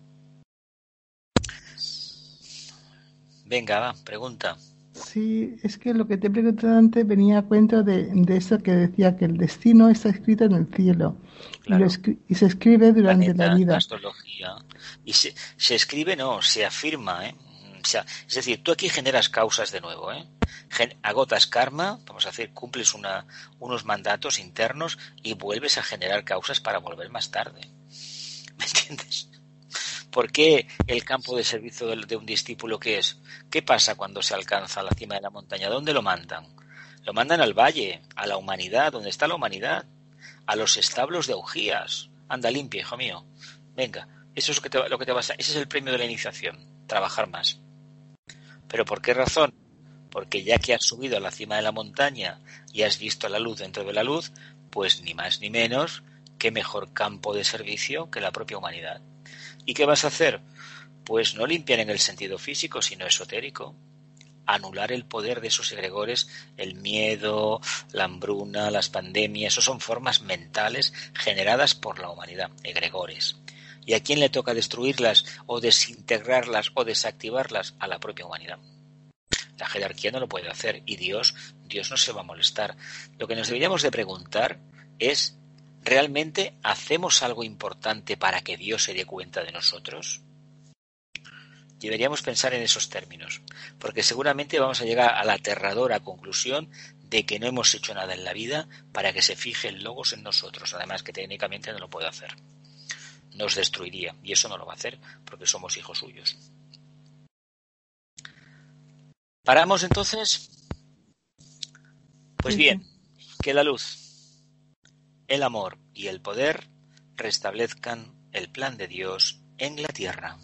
Venga, va, pregunta. Sí, es que lo que te pregunté antes venía a cuento de, eso que decía que el destino está escrito en el cielo y, se escribe durante la vida. astrología. Y se, escribe, no, se afirma, ¿eh? es decir, tú aquí generas causas de nuevo, ¿eh? agotas karma, vamos a decir, cumples una, unos mandatos internos y vuelves a generar causas para volver más tarde. ¿Me entiendes? ¿Por qué el campo de servicio de un discípulo qué es? ¿Qué pasa cuando se alcanza la cima de la montaña? ¿Dónde lo mandan? Lo mandan al valle, a la humanidad, donde está la humanidad, a los establos de augías. Anda limpia, hijo mío. Venga, eso es lo que te, lo que te vas a, ese es el premio de la iniciación, trabajar más. ¿Pero por qué razón? Porque ya que has subido a la cima de la montaña y has visto la luz dentro de la luz, pues ni más ni menos qué mejor campo de servicio que la propia humanidad. ¿Y qué vas a hacer? Pues no limpiar en el sentido físico, sino esotérico. Anular el poder de esos egregores, el miedo, la hambruna, las pandemias, eso son formas mentales generadas por la humanidad, egregores. ¿Y a quién le toca destruirlas o desintegrarlas o desactivarlas? A la propia humanidad. La jerarquía no lo puede hacer y Dios, Dios no se va a molestar. Lo que nos deberíamos de preguntar es ¿Realmente hacemos algo importante para que Dios se dé cuenta de nosotros? Deberíamos pensar en esos términos, porque seguramente vamos a llegar a la aterradora conclusión de que no hemos hecho nada en la vida para que se fije el logos en nosotros, además que técnicamente no lo puede hacer. Nos destruiría, y eso no lo va a hacer porque somos hijos suyos. ¿Paramos entonces? Pues bien, que la luz el amor y el poder restablezcan el plan de Dios en la tierra.